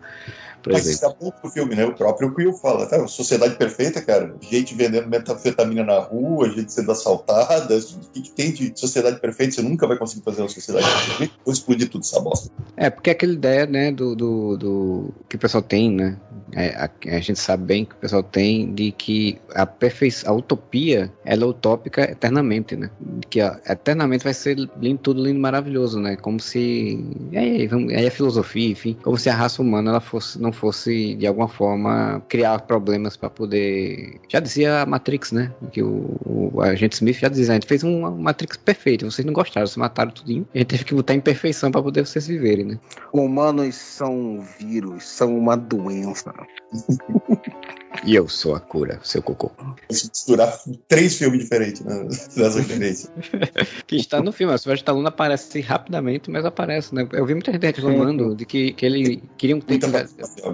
Mas isso é pro filme, né? O próprio Quill fala, tá? Sociedade perfeita, cara. Gente vendendo metanfetamina na rua, gente sendo assaltada. O que, que, tem de sociedade perfeita? Você nunca vai conseguir fazer uma sociedade perfeita. Vou explodir tudo essa bosta. É, porque é aquela ideia, né, do, do, do que o pessoal tem, né? É, a, a, gente sabe bem que o pessoal tem de que a perfeição, a utopia, ela é utópica eternamente, né? Que ó, eternamente vai ser lindo, tudo lindo, maravilhoso, né? Como se. Aí, a filosofia, enfim, como se a raça humana ela fosse, não fosse, de alguma forma, criar problemas para poder. Já dizia a Matrix, né? Que o, o agente Smith já dizia, a gente fez uma Matrix perfeita, vocês não gostaram, vocês mataram tudinho. A gente teve que botar em perfeição para poder vocês viverem, né? Humanos são vírus, são uma doença. Yeah. E eu sou a cura, seu cocô. Misturar três filmes diferentes né, nas referências. que está no filme. A Sylvester Stallone aparece rapidamente, mas aparece, né? Eu vi muita gente reclamando de que, que ele queria ter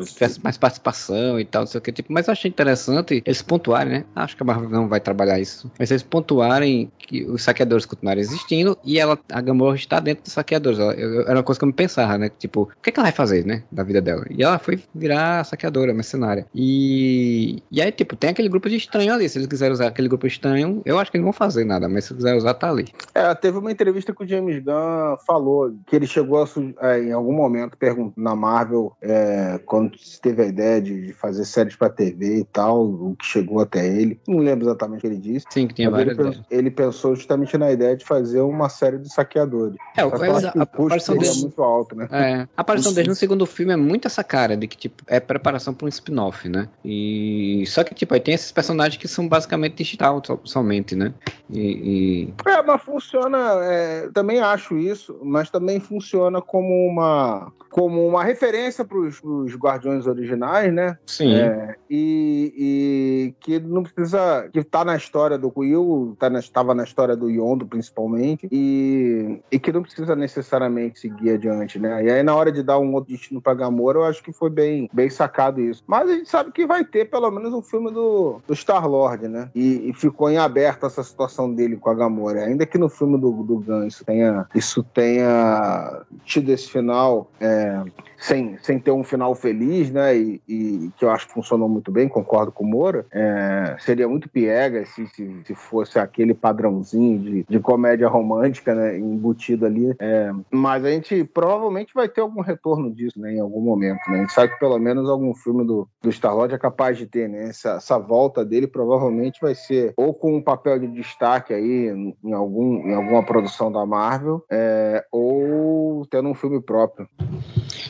tivesse mais participação e tal, não sei o que. Tipo, mas eu achei interessante eles pontuarem, né? Acho que a Marvel não vai trabalhar isso. Mas eles pontuarem que os saqueadores continuarem existindo e ela, a Gamora está dentro dos saqueadores. Ela, eu, era uma coisa que eu me pensava, né? Tipo, o que, é que ela vai fazer, né? Da vida dela. E ela foi virar saqueadora, mercenária. E e, aí, tipo, tem aquele grupo de estranho ali. Se eles quiserem usar aquele grupo estranho, eu acho que eles não vão fazer nada, mas se quiser usar, tá ali. É, teve uma entrevista que o James Gunn falou que ele chegou a, é, em algum momento na Marvel, é, quando teve a ideia de, de fazer séries pra TV e tal, o que chegou até ele. Não lembro exatamente o que ele disse. Sim, que tinha várias ele, pensou, ele pensou justamente na ideia de fazer uma série de saqueadores. É, o, a, a aparição dele é muito alto, né? É, a aparição dele no segundo filme é muito essa cara de que, tipo, é preparação pra um spin-off, né? E só que, tipo, aí tem esses personagens que são basicamente digital somente, né? E, e... É, mas funciona. É, também acho isso, mas também funciona como uma como uma referência para os Guardiões originais, né? Sim. É, e, e, que não precisa. que tá na história do Quill, tá estava na história do Yondo, principalmente, e, e que não precisa necessariamente seguir adiante, né? E aí, na hora de dar um outro destino para Gamora, eu acho que foi bem, bem sacado isso. Mas a gente sabe que vai ter pelo menos um filme do, do Star-Lord, né? E, e, ficou em aberto essa situação dele com a Gamora. Ainda que no filme do, do Gun isso tenha, isso tenha tido esse final. É, sem, sem ter um final feliz, né? E, e, que eu acho que funcionou muito bem, concordo com o Moura. É, seria muito piega se, se, se, fosse aquele padrãozinho de, de comédia romântica, né? Embutido ali. É, mas a gente provavelmente vai ter algum retorno disso, né? Em algum momento, né? A gente sabe que pelo menos algum filme do, do Star-Lord é capaz de ter, né? Essa, essa volta dele provavelmente vai ser ou com um papel de destaque aí em, algum, em alguma produção da Marvel, é, ou tendo um filme próprio.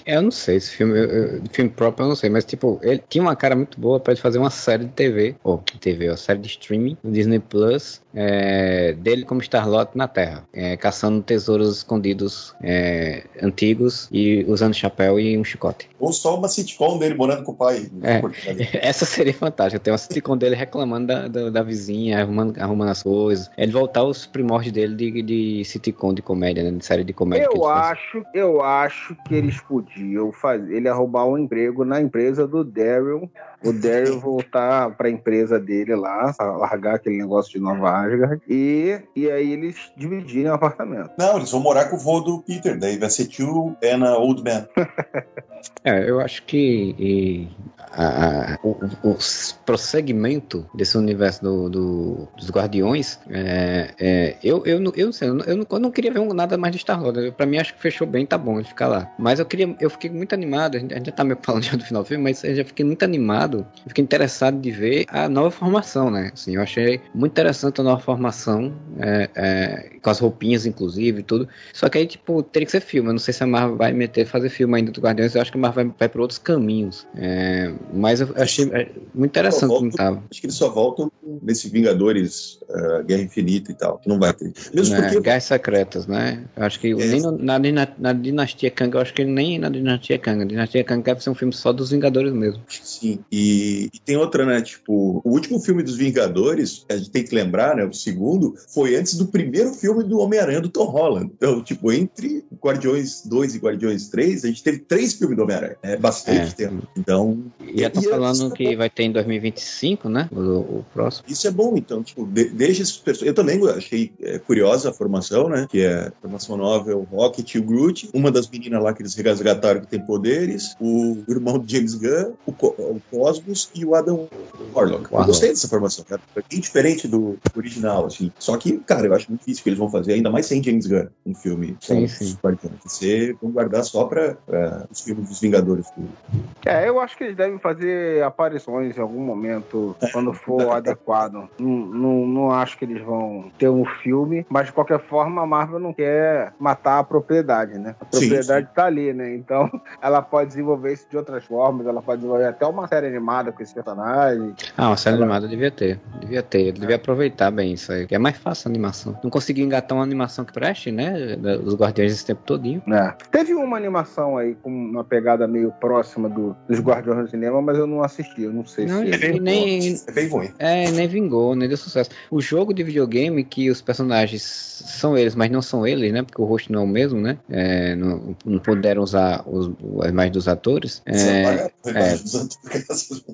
Eu não sei, esse filme, filme próprio eu não sei, mas tipo, ele tinha uma cara muito boa para fazer uma série de TV, ou TV, uma série de streaming, Disney Plus, é, dele como Star-Lord na Terra, é, caçando tesouros escondidos é, antigos e usando chapéu e um chicote. Ou só uma sitcom dele morando com o pai. É, essa seria fantástica. Tem uma sitcom dele reclamando da, da, da, vizinha, arrumando, arrumando as coisas. Ele voltar aos primórdios dele de, de sitcom de comédia, né? De série de comédia. Eu acho, eu acho que eles podiam fazer. Ele ia roubar um emprego na empresa do Daryl. O Daryl voltar pra empresa dele lá, largar aquele negócio de Nova Asgard. E, e aí eles dividirem o apartamento. Não, eles vão morar com o vô do Peter. Daí vai ser Two and a Old Man. é, eu acho que e, a, a, o, o, prosseguimento desse universo do, do, dos Guardiões, é, é, eu, eu, eu, eu, não sei, eu, não, eu não queria ver nada mais de Star-Lord. Pra mim, acho que fechou bem, tá bom ele ficar lá. Mas eu queria, eu fiquei muito animado, a gente, a gente já tá meio falando já do final do filme, mas eu já fiquei muito animado, fiquei interessado de ver a nova formação, né? Assim, eu achei muito interessante a nova formação, é, é, com as roupinhas, inclusive, e tudo. Só que aí, tipo, teria que ser filme. Eu não sei se a Marvel vai meter, fazer filme ainda do Guardiões, eu acho que a Marvel vai, vai por outros caminhos. É, mas eu achei muito interessante voltam, como tava. Acho que eles só voltam nesse Vingadores uh, Guerra Infinita e tal. Não vai ter. Mesmo né, porque... Guerras Secretas, né? Eu acho que é. nem no, na, na, na, Dinastia Kang, eu acho que nem na Dinastia Kang. A Dinastia Kang deve ser um filme só dos Vingadores mesmo. Sim. E, e, tem outra, né? Tipo, o último filme dos Vingadores, a gente tem que lembrar, né? O segundo, foi antes do primeiro filme do Homem-Aranha do Tom Holland. Então, tipo, entre Guardiões 2 e Guardiões 3, a gente teve três filmes do Homem-Aranha. É bastante é. tempo. Então. E já estão falando que vai ter em 2025, né? O, o próximo. Isso é bom, então, tipo, de, desde esses Eu também achei é, curiosa a formação, né? Que é a formação nova, o Rocket e o Groot. Uma das meninas lá que eles resgataram que tem poderes, o irmão de James Gunn, o, o Cosmos e o Adam Warlock. Eu gostei dessa formação, cara. É bem diferente do original, assim. Só que, cara, eu acho muito difícil que eles vão fazer, ainda mais sem James Gunn, um filme. Sim, sim. Você vão guardar só pra, pra os filmes dos Vingadores. É, eu acho que eles devem fazer aparições em algum momento, é. quando for adequado. Não, não, não acho que eles vão ter um filme, mas de qualquer forma a Marvel não quer matar a propriedade, né? A propriedade sim, sim. tá ali, né? Então ela pode desenvolver isso de outras formas, ela pode desenvolver até uma série animada com esse personagem. Ah, uma série ela... animada devia ter. Devia ter. Eu devia aproveitar bem isso aí. Que é mais fácil a animação. Não consegui engatar uma animação que preste, né? Os Guardiões esse tempo todinho. É. Teve uma animação aí com uma pegada meio próxima do, dos Guardiões do Cinema, mas eu não assisti. Eu não sei não, se. É nem, é bem ruim. É, nem vingou, nem deu sucesso. O jogo de videogame que os personagens são eles, mas não são eles, né? Porque o rosto não é o mesmo, né? É, não, não puderam usar os, as imagens dos atores. É, é,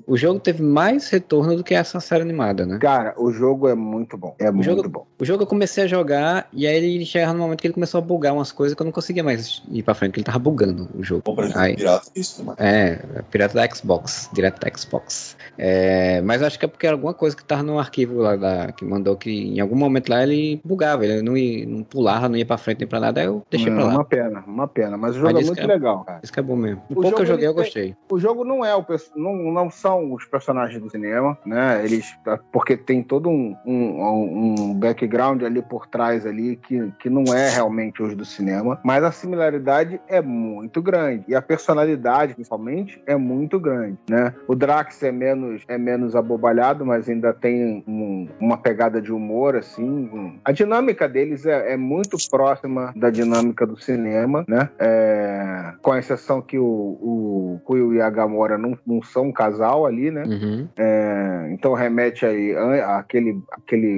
o jogo teve mais retorno do que essa série animada, né? Cara, o jogo é muito bom. É o muito jogo, bom. O jogo eu comecei a jogar e aí ele chegava no momento que ele começou a bugar umas coisas que eu não conseguia mais ir pra frente, que ele tava bugando o jogo. Bom, pra aí, pirata, isso, mano. É, pirata da Xbox, direto da Xbox. É, mas acho que é porque era alguma coisa que tava no arquivo lá da, que mandou que em algum momento lá ele bugava, ele não, ia, não pulava, não ia pra frente nem pra nada, aí eu deixei pra lá. Uma pena, uma pena, mas o jogo mas é muito é, legal, cara. Isso que é bom mesmo. O, o pouco que eu joguei eu gostei. O jogo não é o não, não são os personagens do cinema, né? Eles porque tem todo um, um, um background ali por trás ali que, que não é realmente os do cinema, mas a similaridade é muito grande e a personalidade principalmente é muito grande, né? O Drax é menos é menos abobalhado, mas ainda tem um, uma pegada de humor assim. A dinâmica deles é, é, muito próxima da dinâmica do cinema, né? É, com a exceção que o, o Kuyo e a Gamora não, não são um casal ali, né? Uhum. É, então remete aí àquele,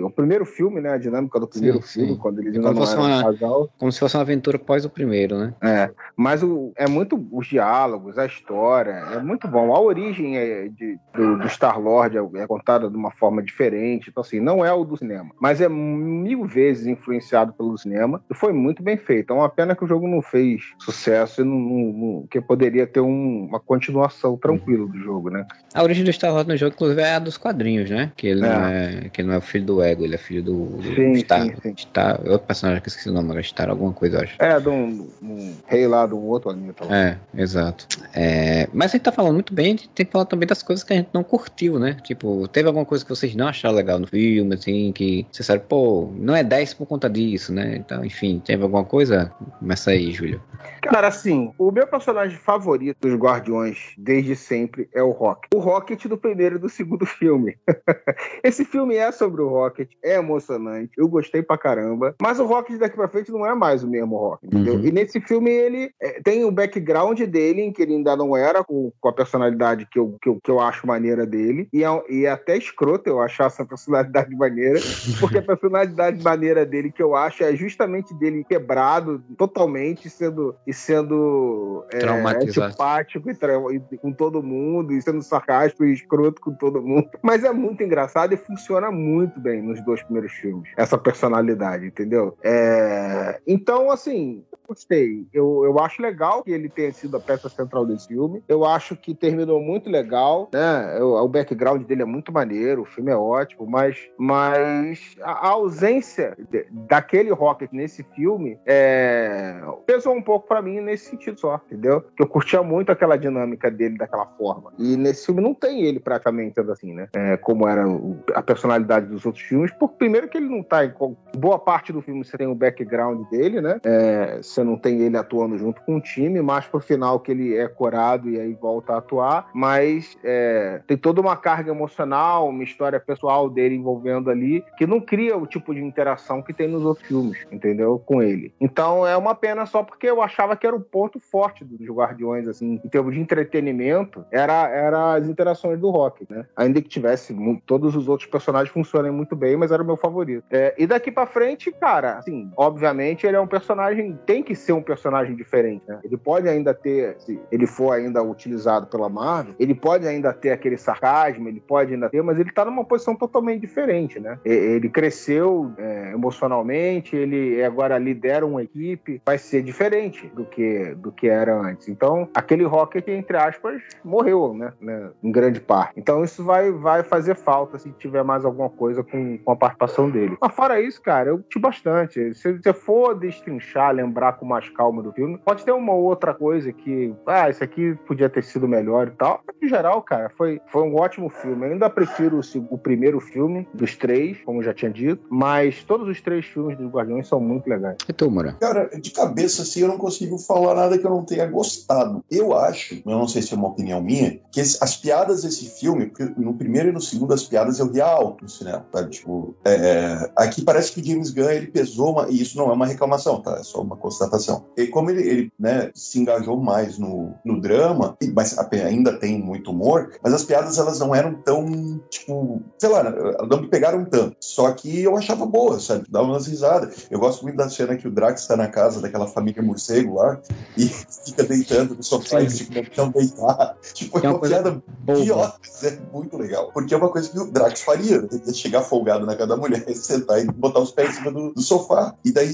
o primeiro filme, né? A dinâmica do primeiro sim, filme, sim. quando eles ainda não eram uma, um casal. Como se fosse uma aventura pós o primeiro, né? É, mas o, é muito os diálogos, a história, é muito bom. A origem é de, do, do Star-Lord é, é contada de uma forma diferente, então assim, não é o do cinema, mas é mil vezes influenciado pelo cinema e foi muito bem feito. É uma pena que o jogo não fez sucesso e não, não, não que poderia ter um, uma continuação tranquila do jogo, né? A origem do Star Wars no jogo, inclusive, é a dos quadrinhos, né? Que ele, é. Não, é, que ele não é o filho do Ego, ele é filho do, do sim, Star. Sim, sim. Star. Outro personagem que eu esqueci o nome, era Star alguma coisa, eu acho. É, de um, um rei lá do outro anime. É, exato. É, mas a gente tá falando muito bem, gente tem que falar também das coisas que a gente não curtiu, né? Tipo, teve alguma coisa que vocês não acharam legal no filme, assim, que você sabe, pô, não é 10 por conta disso, né? Então, enfim, teve alguma coisa? Começa aí, Júlio. Cara, assim, o meu personagem favorito dos Guardiões desde sempre é o Rocket. O Rocket do primeiro e do segundo filme. Esse filme é sobre o Rocket, é emocionante, eu gostei pra caramba, mas o Rocket daqui pra frente não é mais o mesmo Rocket, entendeu? Uhum. E nesse filme ele é, tem o background dele, em que ele ainda não era com, com a personalidade que eu, que, eu, que eu acho maneira dele, e é, e é até escroto eu achar essa personalidade maneira, porque a personalidade maneira dele que eu acho é justamente dele quebrado totalmente, sendo e sendo é, antipático e, e com todo mundo, e sendo sarcástico e escroto com todo mundo. Mas é muito engraçado e funciona muito bem nos dois primeiros filmes, essa personalidade, entendeu? É, Então, assim, gostei. Eu, eu acho legal que ele tenha sido a peça central desse filme. Eu acho que terminou muito legal, né? O, o background dele é muito maneiro, o filme é ótimo, mas, mas a, a ausência de- daquele Rocket nesse filme é, pesou um pouco pra mim nesse sentido só, entendeu? Que eu curtia muito aquela dinâmica dele daquela forma. E nesse filme não tem ele praticamente assim, né? É, como era a personalidade dos outros filmes. Por primeiro que ele não tá em boa parte do filme você tem o background dele, né? É, você não tem ele atuando junto com o time, mas pro final que ele é corado e aí volta a atuar. Mas é, tem toda uma carga emocional, uma história pessoal dele envolvendo ali, que não cria o tipo de interação que tem nos outros filmes, entendeu? Com ele. Então é uma pena só porque eu achava que era o ponto forte dos Guardiões, assim, em termos de entretenimento, era, era as interações do Rock, né? Ainda que tivesse todos os outros personagens funcionem muito bem, mas era o meu favorito. É, e daqui pra frente, cara, assim, obviamente ele é um personagem, tem que ser um personagem diferente, né? Ele pode ainda ter, se ele for ainda utilizado pela Marvel, ele pode ainda ter aquele sarcasmo, ele pode ainda ter, mas ele tá numa posição totalmente diferente, né? Ele cresceu é, emocionalmente, ele agora lidera uma equipe, vai ser diferente do que, do que era antes. Então, aquele Rocket, entre aspas, morreu, né? né, Em grande parte. Então, isso vai, vai fazer falta se tiver mais alguma coisa com, com a participação dele. Mas fora isso, cara, eu curti bastante. Se você for destrinchar, lembrar com mais calma do filme, pode ter uma outra coisa que, ah, isso aqui podia ter sido melhor e tal. Mas, em geral, cara, foi, foi um ótimo filme. Eu ainda prefiro o, o primeiro filme dos três, como eu já tinha dito, mas todos os três filmes dos Guardiões são muito legais. E tu, Moura? Cara, de cabeça assim, eu não consigo falar nada que eu não tenha gostado. Eu acho, eu não sei se é uma opinião minha, que as piadas desse filme, porque no primeiro e no segundo as piadas eu ria alto no cinema, sabe? Tipo, é, aqui parece que o James Gunn ele pesou, uma, e isso não é uma reclamação, tá? É só uma constatação. E como ele, ele né, se engajou mais no, no drama, mas ainda tem muito humor, mas as piadas elas não eram tão, tipo, sei lá, não me pegaram tanto. Só que eu achava boa, sabe? Dava umas risadas. Eu gosto muito da cena que o Drax está na casa daquela família morcego lá e fica deitando no sofá e ficam tentando deitar. Tipo, é é uma uma piada Boa. idiota, é muito legal. Porque é uma coisa que o Drax faria. né? Ele ia chegar folgado na casa da mulher, sentar e botar os pés em cima do, do sofá. E daí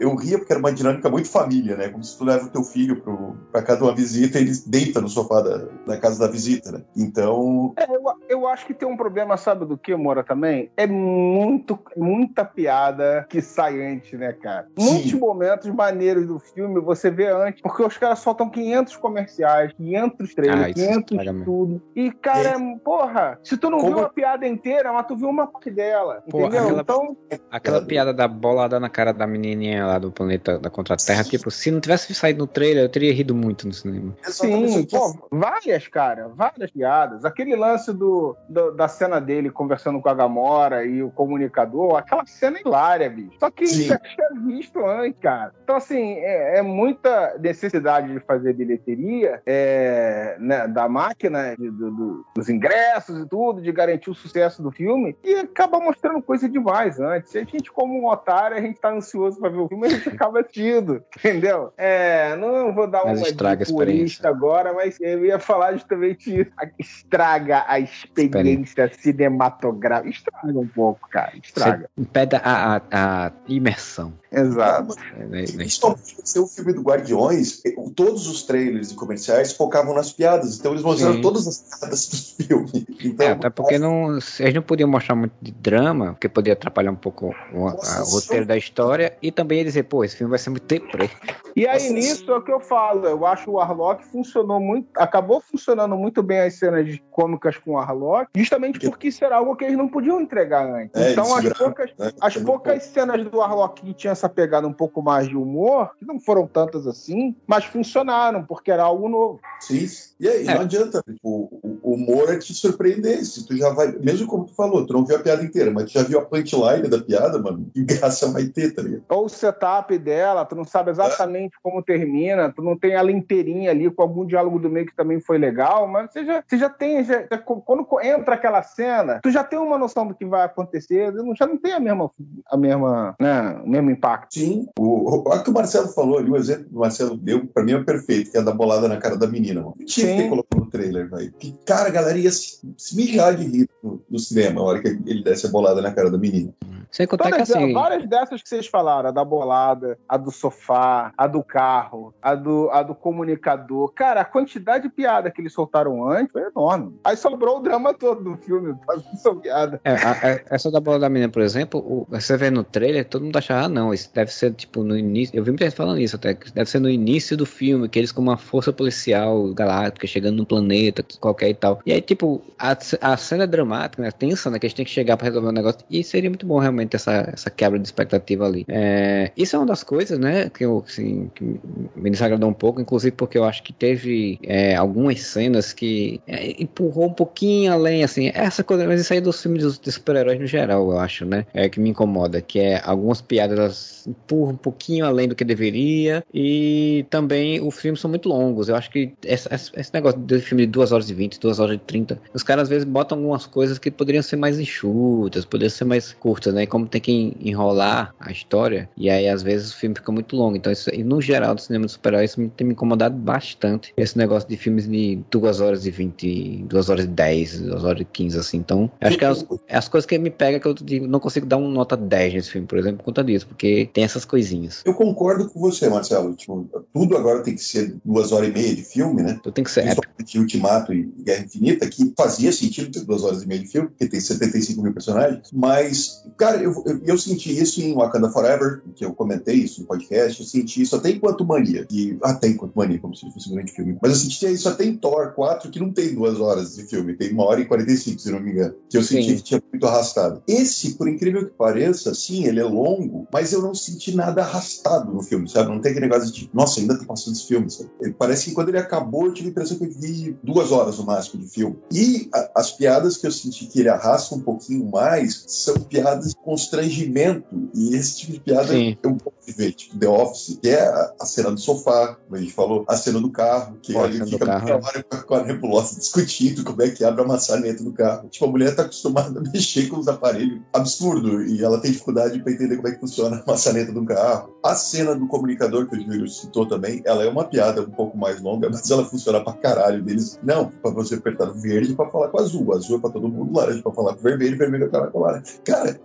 eu, ria porque era uma dinâmica muito família, né? Como se tu leva o teu filho pro, pra casa de uma visita e ele deita no sofá da, da casa da visita, né? Então, É, eu, eu acho que tem um problema, sabe do que, Moura, também? É muito, muita piada que sai antes, né, cara? Sim. Muitos momentos maneiros do filme você vê antes, porque os caras soltam 500 comerciais, 500 Ah, trailers, isso 500 estraga mesmo. tudo. E, cara, porra, se tu não Como- viu a piada inteira, mas tu viu uma parte dela, Pô, entendeu? aquela- Então, Aquela Cara, piada da bolada na cara da menininha lá do planeta da Contra-Terra, tipo, se não tivesse saído no trailer, eu teria rido muito no cinema. Sim, pô, várias, cara, várias piadas. Aquele lance do, do- da cena dele conversando com a Gamora e o comunicador, aquela cena é hilária, bicho. Só que Sim. já tinha visto antes, cara. Então, assim, é, é muita necessidade de fazer bilheteria é, né, da máquina, de- do- do- dos ingressos e tudo, de garantir o sucesso do filme, e acaba mostrando coisa demais antes. E a gente, como um otário, a gente tá ansioso pra ver o filme, a gente acaba assistindo, entendeu? É, não vou dar Mas uma estraga purista agora, mas eu ia falar justamente isso. Estraga a experiência cinematográfica. Estraga um pouco, cara. Estraga. Você impede a, a, a imersão. Exato. né, da- da história. Principalmente o filme do Guardiões, todos os trailers e comerciais focavam nas piadas. Então eles mostraram Sim. todas as avançadas do filme. Então, é, até porque não, eles não podiam mostrar muito de drama, porque poderia atrapalhar um pouco o, a, o roteiro da história, e também ia dizer, pô, esse filme vai ser muito deprê. E aí nisso é o que eu falo, eu acho o Warlock funcionou muito, acabou funcionando muito bem as cenas cômicas com o Warlock, justamente porque isso era algo que eles não podiam entregar antes. É, então as era- poucas, né, as é poucas cenas do Warlock que tinha essa pegada um pouco mais de humor, que não foram tantas assim, mas funcionaram, porque era algo novo. Sim. E aí, É. não adianta. tipo, o, o humor é te surpreender. Se tu já vai. Mesmo como tu falou, tu não viu a piada inteira, mas tu já viu a punchline da piada, mano. Que graça vai ter, tá ligado? Ou o setup dela, tu não sabe exatamente como termina, tu não tem ela inteirinha ali com algum diálogo do meio que também foi legal, mas você já, você já tem, já- já- quando entra aquela cena, tu já tem uma noção do que vai acontecer, já não tem a mesma, a mesma, né, o mesmo impacto. Sim. O, o, que o Marcelo falou ali, o exemplo que o Marcelo deu, pra mim é perfeito, que é da bolada na cara da menina, mano. Tinha que Sim. ter colocado no trailer, velho. Que, cara, a galera ia se, se mijar de rir no, cinema a hora que ele desse a bolada na cara da menina. Sem contar que Todas, assim. várias dessas que vocês falaram, a da bolada, a do sofá, a do carro, a do, a do comunicador. Cara, a quantidade de piada que eles soltaram antes foi enorme. Aí sobrou o drama todo do filme, essa piada. É, a- a- essa da bola da menina, por exemplo, o- você vê no trailer, todo mundo achava, ah, não, isso deve ser tipo no início. Eu vi muita gente falando isso até, que deve ser no início do filme, que eles com uma força policial galáctica chegando no planeta, qualquer e tal. E aí, tipo, a, a cena é dramática, né? Tensa, né? Que a gente tem que chegar pra resolver um negócio. E seria muito bom realmente essa, essa quebra de expectativa ali. É, isso é uma das coisas, né? Que, eu, assim, que me desagradou um pouco, inclusive porque eu acho que teve é, algumas cenas que é, empurrou um pouquinho além, assim, essa coisa, mas isso aí é dos filmes de super-heróis no geral, eu acho, né? É que me incomoda, que é algumas piadas elas empurram um pouquinho além do que deveria e também os filmes são muito longos. Eu acho que esse- esse negócio de filme de 2 horas e 20, 2 horas e 30, os caras às vezes botam algumas coisas que poderiam ser mais enxutas, poderiam ser mais curtas, né? Como tem que enrolar a história, e aí às vezes o filme fica muito longo. Então, isso, e no geral do cinema de super-heróis, isso me- tem me incomodado bastante. Esse negócio de filmes de 2 horas e 20, 2 horas e 10, 2 horas e 15, assim. Então, acho que é as, é as coisas que me pegam que eu digo, não consigo dar uma nota 10 nesse filme, por exemplo, por conta disso, porque tem essas coisinhas. Eu concordo com você, Marcelo. Tipo, tudo agora tem que ser duas horas e meia de filme, né? Então tem que ser. Principalmente Ultimato e Guerra Infinita, que fazia sentido ter duas horas e meia de filme, porque tem 75 mil personagens. Mas, cara, eu, eu, eu senti isso em Wakanda Forever, que eu comentei isso no podcast. Eu senti isso até em Quanto Mania. E, até em Quanto Mania, como se fosse um grande filme. Mas eu senti isso até em Thor 4, que não tem duas horas de filme, tem uma hora e 45, se não me engano. Que eu senti Sim. que tinha muito arrastado. Esse, por incrível que pareça, sim, ele é longo, mas eu não senti nada arrastado no filme, sabe? Não tem aquele negócio de nossa, ainda tá passando esse filme, sabe? Parece que quando ele acabou, eu tive a impressão que eu vi duas horas no máximo de filme. E a- as piadas que eu senti que ele arrasta um pouquinho mais são piadas constrangimento. E esse tipo de piada Sim. eu gosto de ver, tipo The Office, que é a, cena do sofá, como a gente falou, a cena do carro, que Pô, a do fica carro. hora com a- nebulosa discutindo como é que abre a maçaneta do carro. Tipo, a mulher tá acostumada a mexer com os aparelhos absurdo e ela tem dificuldade para entender como é que funciona a maçaneta do carro. A cena do comunicador que o Júlio citou também, ela é uma piada um pouco mais longa, mas ela funciona pra caralho deles. Não, pra você apertar verde pra falar com azul, azul é pra todo mundo, laranja pra falar com vermelho, vermelho é pra falar com laranja. Cara,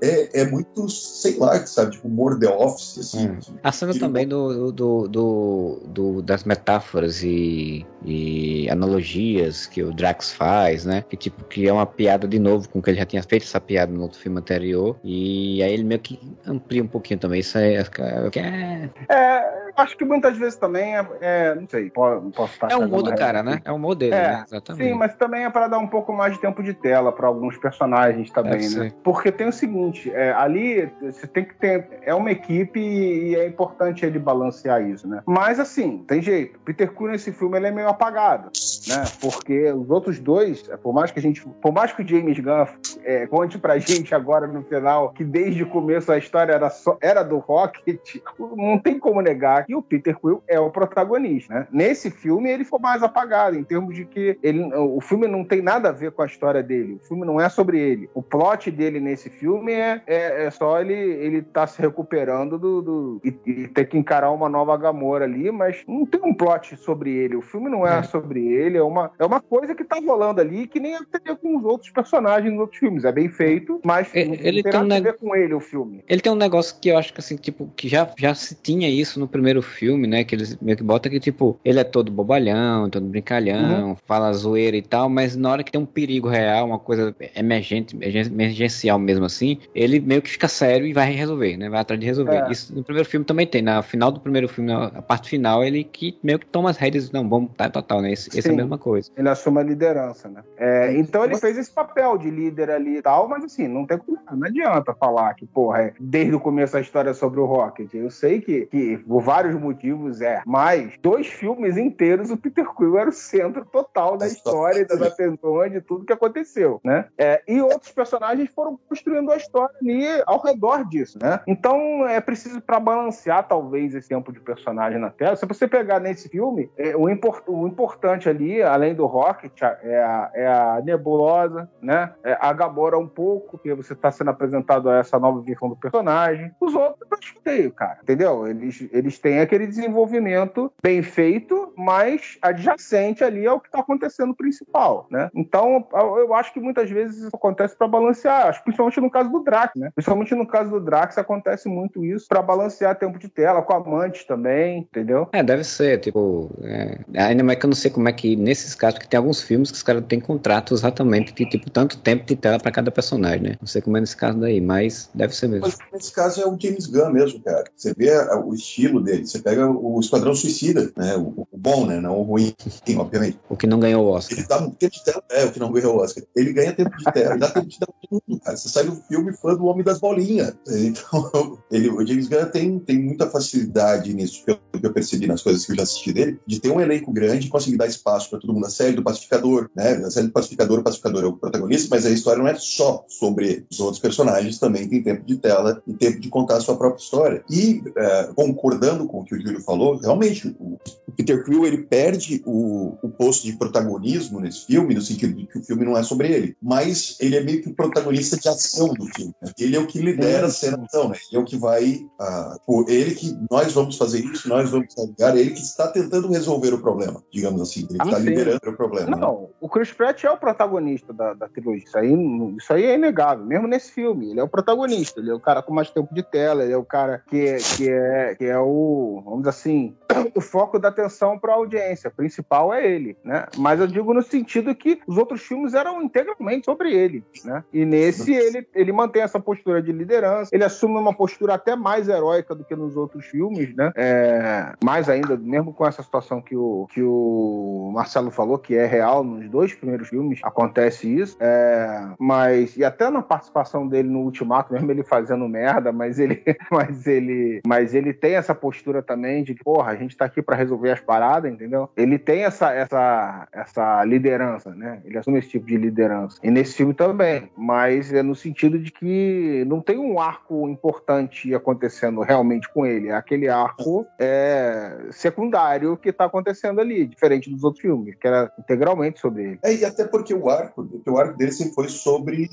é, é muito, sei lá, sabe, tipo, humor The Office, assim. Hum. A cena também do, do, do, do- das metáforas e, e analogias que o Drax faz, né? Que tipo, que é uma piada de novo com que ele já tinha feito essa piada no outro filme anterior. E aí ele meio que amplia um pouquinho também. Isso é, é, É, acho que muitas vezes também é, é, não sei, po- posso estar é o cagando humor do regra cara, aqui. né? É o humor dele, É, né? Exatamente. Sim, mas também é para dar um pouco mais de tempo de tela para alguns personagens também, Deve né? Porque tem o seguinte, é, ali você tem que ter é uma equipe e é importante ele balancear isso, né? Mas assim, tem jeito. Peter Quill nesse filme ele é meio apagado, né? Porque os outros dois, é, por mais que a gente, por mais que o James Gunn é, conte pra gente agora no final que desde o começo a história era só era do Rocket, não tem como negar que o Peter Quill é o protagonista, né? Nesse filme ele foi mais apagado em termos de que ele, o filme não tem nada a ver com a história dele. O filme não é sobre ele. O plot dele nesse filme é, é, é só ele ele tá se recuperando do, do e, e ter que encarar uma nova Gamora ali, mas não tem um plot sobre ele. O filme não é, É. sobre ele, é uma, é uma coisa que tá rolando ali que nem teria com os outros personagens nos outros filmes. É bem feito, mas Ele- não, ele tem um nada a neg- ver com ele o filme. Ele tem um negócio que eu acho que assim, tipo, que já, já se tinha isso no primeiro primeiro filme, né, que eles meio que botam que, tipo, ele é todo bobalhão, todo brincalhão, uhum. fala zoeira e tal, mas na hora que tem um perigo real, uma coisa emergente, emergencial mesmo assim, ele meio que fica sério e vai resolver, né, vai atrás de resolver. É. Isso no primeiro filme também tem, na final do primeiro filme, a parte final, ele que meio que toma as rédeas, não, vamos, tá total, né, esse, esse é a mesma coisa. Ele assume a liderança, né. É, então ele fez esse papel de líder ali e tal, mas assim, não tem não adianta falar que, porra, é desde o começo a história sobre o Rocket. Eu sei que, que por vários motivos é, mas dois filmes inteiros o Peter Quill era o centro total da história, das atenções, de tudo que aconteceu, né? É, e outros personagens foram construindo a história ali ao redor disso, né? Então é preciso para balancear talvez esse tempo de personagem na tela. Se você pegar nesse filme, é, o, import, o, importante ali, além do Rocket, é a, é a Nebulosa, né? É a Gamora um pouco, porque você está sendo apresentado a essa nova versão do personagem. Os outros eu chuteio, cara. Entendeu? Eles, eles têm aquele desenvolvimento bem feito, mas adjacente ali ao que está acontecendo principal, né? Então, eu acho que muitas vezes isso acontece para balancear, acho, principalmente no caso do Drax, né? Principalmente no caso do Drax acontece muito isso para balancear tempo de tela, com amantes também, entendeu? É, deve ser, tipo, é, ainda mais que eu não sei como é que nesses casos, que tem alguns filmes que os caras têm contrato exatamente de, tipo, tanto tempo de tela para cada personagem, né? Não sei como é nesse caso daí, mas deve ser mesmo. Mas nesse caso é o James Gunn mesmo, cara. Você vê o estilo dele, você pega o Esquadrão Suicida, né? O, o bom, né? Não o ruim, sim, obviamente. O que não ganhou o Oscar. Ele dá tempo de tela, é, o que não ganhou o Oscar. Ele ganha tempo de tela, ele dá tempo de tela pra todo mundo, cara. Você sai do filme fã do Homem das Bolinhas. Então, ele, o James Gunn tem, tem muita facilidade nisso, pelo que eu percebi nas coisas que eu já assisti dele, de ter um elenco grande e conseguir dar espaço para todo mundo. A série do Pacificador, né? A série do Pacificador, o Pacificador é o protagonista, mas a história não é só sobre os outros personagens, também tem tempo de tela e tempo de contar a sua própria história. E, é, concordando com o que o Júlio falou, realmente, o, o Peter Quill, ele perde o, o posto de protagonismo nesse filme, no sentido de que o filme não é sobre ele, mas ele é meio que o protagonista de ação do filme. Né? Ele é o que lidera a ação, né? Ele é o que vai... Ah, pô, ele que nós vamos fazer isso, nós vamos lugar, ele que está tentando resolver o problema, digamos assim. Ele ah, está liderando o problema. Né? Não, né? o Chris Pratt é o protagonista da, da trilogia. Isso aí, isso aí é inegável, mesmo nesse filme. Ele é o protagonista, ele é o cara com mais tempo de tela, ele é o cara que é, que é, que é o, vamos dizer assim, o foco da atenção para a audiência. O principal é ele, né? Mas eu digo no sentido que os outros filmes eram integralmente sobre ele, né? E nesse ele, ele mantém essa postura de liderança, ele assume uma postura até mais heróica do que nos outros filmes, né? É, mais ainda, mesmo com essa situação que o, que o Marcelo falou, que é real nos dois primeiros filmes, acontece isso. É, mas, e até na participação dele no Ultimato, mesmo ele fazendo merda, mas ele, mas ele, mas ele tem essa postura também de porra, a gente tá aqui para resolver as paradas, entendeu? Ele tem essa, essa, essa liderança, né? Ele assume esse tipo de liderança. E nesse filme também, mas é no sentido de que não tem um arco importante acontecendo realmente com ele. Aquele arco é secundário que tá acontecendo ali, diferente dos outros filmes, que era integralmente sobre ele. É, e até porque o arco, o arco dele sempre foi sobre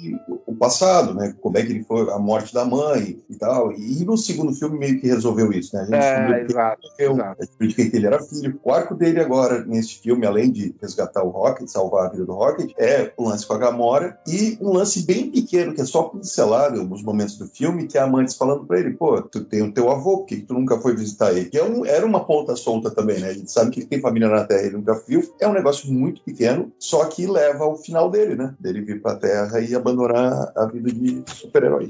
o passado, né? Como é que ele foi, a morte da mãe e tal. E no segundo filme meio que resolveu isso, né? A gente é, exato, que ele, exato. que ele era filho. O arco dele agora, nesse filme, além de resgatar o Rocket, salvar a vida do Rocket, é um lance com a Gamora e um lance bem pequeno, que é só pincelado em alguns momentos do filme, que é a Amantes falando pra ele, pô, tu tem o teu avô, por que tu nunca foi visitar ele? Que é um, era uma ponta solta também, né? A gente sabe que ele tem família na Terra, ele nunca viu. É um negócio muito pequeno, só que leva ao final dele, né? Dele vir pra Terra e abandonar a vida de super-herói.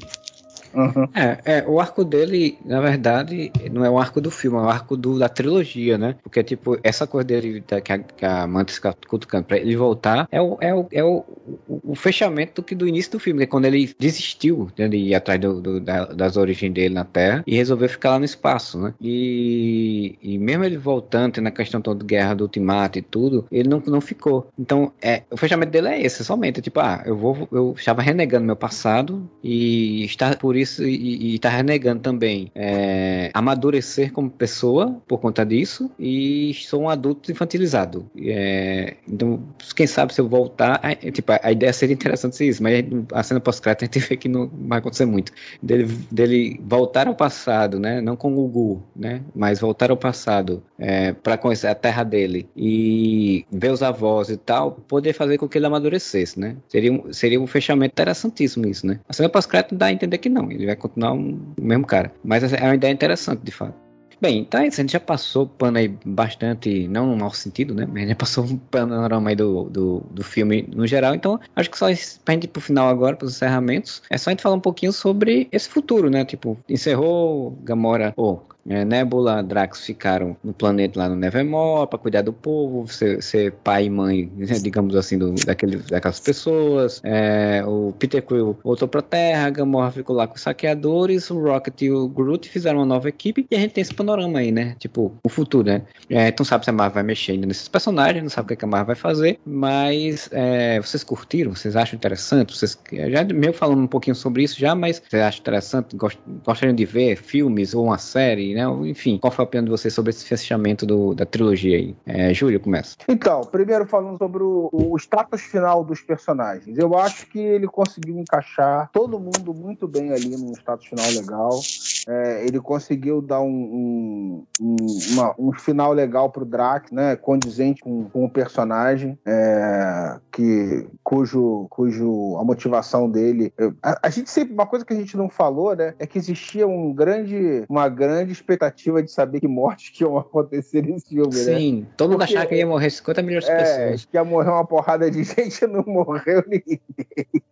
Uhum. É, é, o arco dele, na verdade, não é o arco do filme, é o arco do, da trilogia, né? Porque, tipo, essa coisa dele, que a, que a Mantis fica cutucando pra ele voltar, é o, é o, é o, o, fechamento do, que, do início do filme, que é quando ele desistiu né, de ir atrás do, do, da, das origens dele na Terra e resolveu ficar lá no espaço, né? E, e mesmo ele voltando, na questão toda de guerra do ultimato e tudo, ele não, não ficou. Então, é, o fechamento dele é esse, somente, tipo, ah, eu vou, eu estava renegando meu passado e está por isso e, está renegando também é, amadurecer como pessoa por conta disso e sou um adulto infantilizado. É, então, quem sabe se eu voltar, é, tipo, a, a ideia seria interessante ser isso, mas a cena pós-crédito a gente vê que não vai acontecer muito. Dele, dele voltar ao passado, né? Não com o Gugu, né? Mas voltar ao passado é, para conhecer a terra dele e ver os avós e tal, poder fazer com que ele amadurecesse, né? Seria um, seria um fechamento interessantíssimo isso, né? A cena pós-crédito dá a entender que não, ele vai continuar um, o mesmo cara. Mas é uma ideia interessante, de fato. Bem, então é a gente já passou pano aí bastante, não no mau sentido, né? Mas a gente já passou um panorama aí do, do, do filme no geral. Então, acho que só pra gente ir pro final agora, pros encerramentos, é só a gente falar um pouquinho sobre esse futuro, né? Tipo, encerrou, Gamora, ou é, Nebula, Drax ficaram no planeta lá no Nevermore para cuidar do povo, ser, ser, pai e mãe, né, digamos assim, do, daquele, daquelas pessoas. É, o Peter Quill voltou pra Terra, Gamora ficou lá com os saqueadores, o Rocket e o Groot fizeram uma nova equipe e a gente tem esse panorama aí, né? Tipo, o futuro, né? É, então sabe se a Marvel vai mexer ainda nesses personagens, não sabe o que a Marvel vai fazer, mas é, vocês curtiram? Vocês acham interessante? Vocês já meio falando um pouquinho sobre isso já, mas vocês acham interessante? Gostariam de ver filmes ou uma série, né? Enfim, qual foi a opinião de vocês sobre esse fechamento do, da trilogia aí? É, Júlio, começa. Então, primeiro falando sobre o, o status final dos personagens. Eu acho que ele conseguiu encaixar todo mundo muito bem ali num status final legal. É, ele conseguiu dar um, um, uma, um final legal pro Drax, né? Condizente com, com o personagem, é, que, cujo, cujo a motivação dele. Eu, a, a, gente sempre, uma coisa que a gente não falou, né? É que existia um grande, uma grande expectativa de saber que mortes que iam acontecer nesse filme, Sim, né? Sim, todo mundo achava que ia morrer 50 milhões de é, pessoas. Que ia morrer uma porrada de gente não morreu ninguém.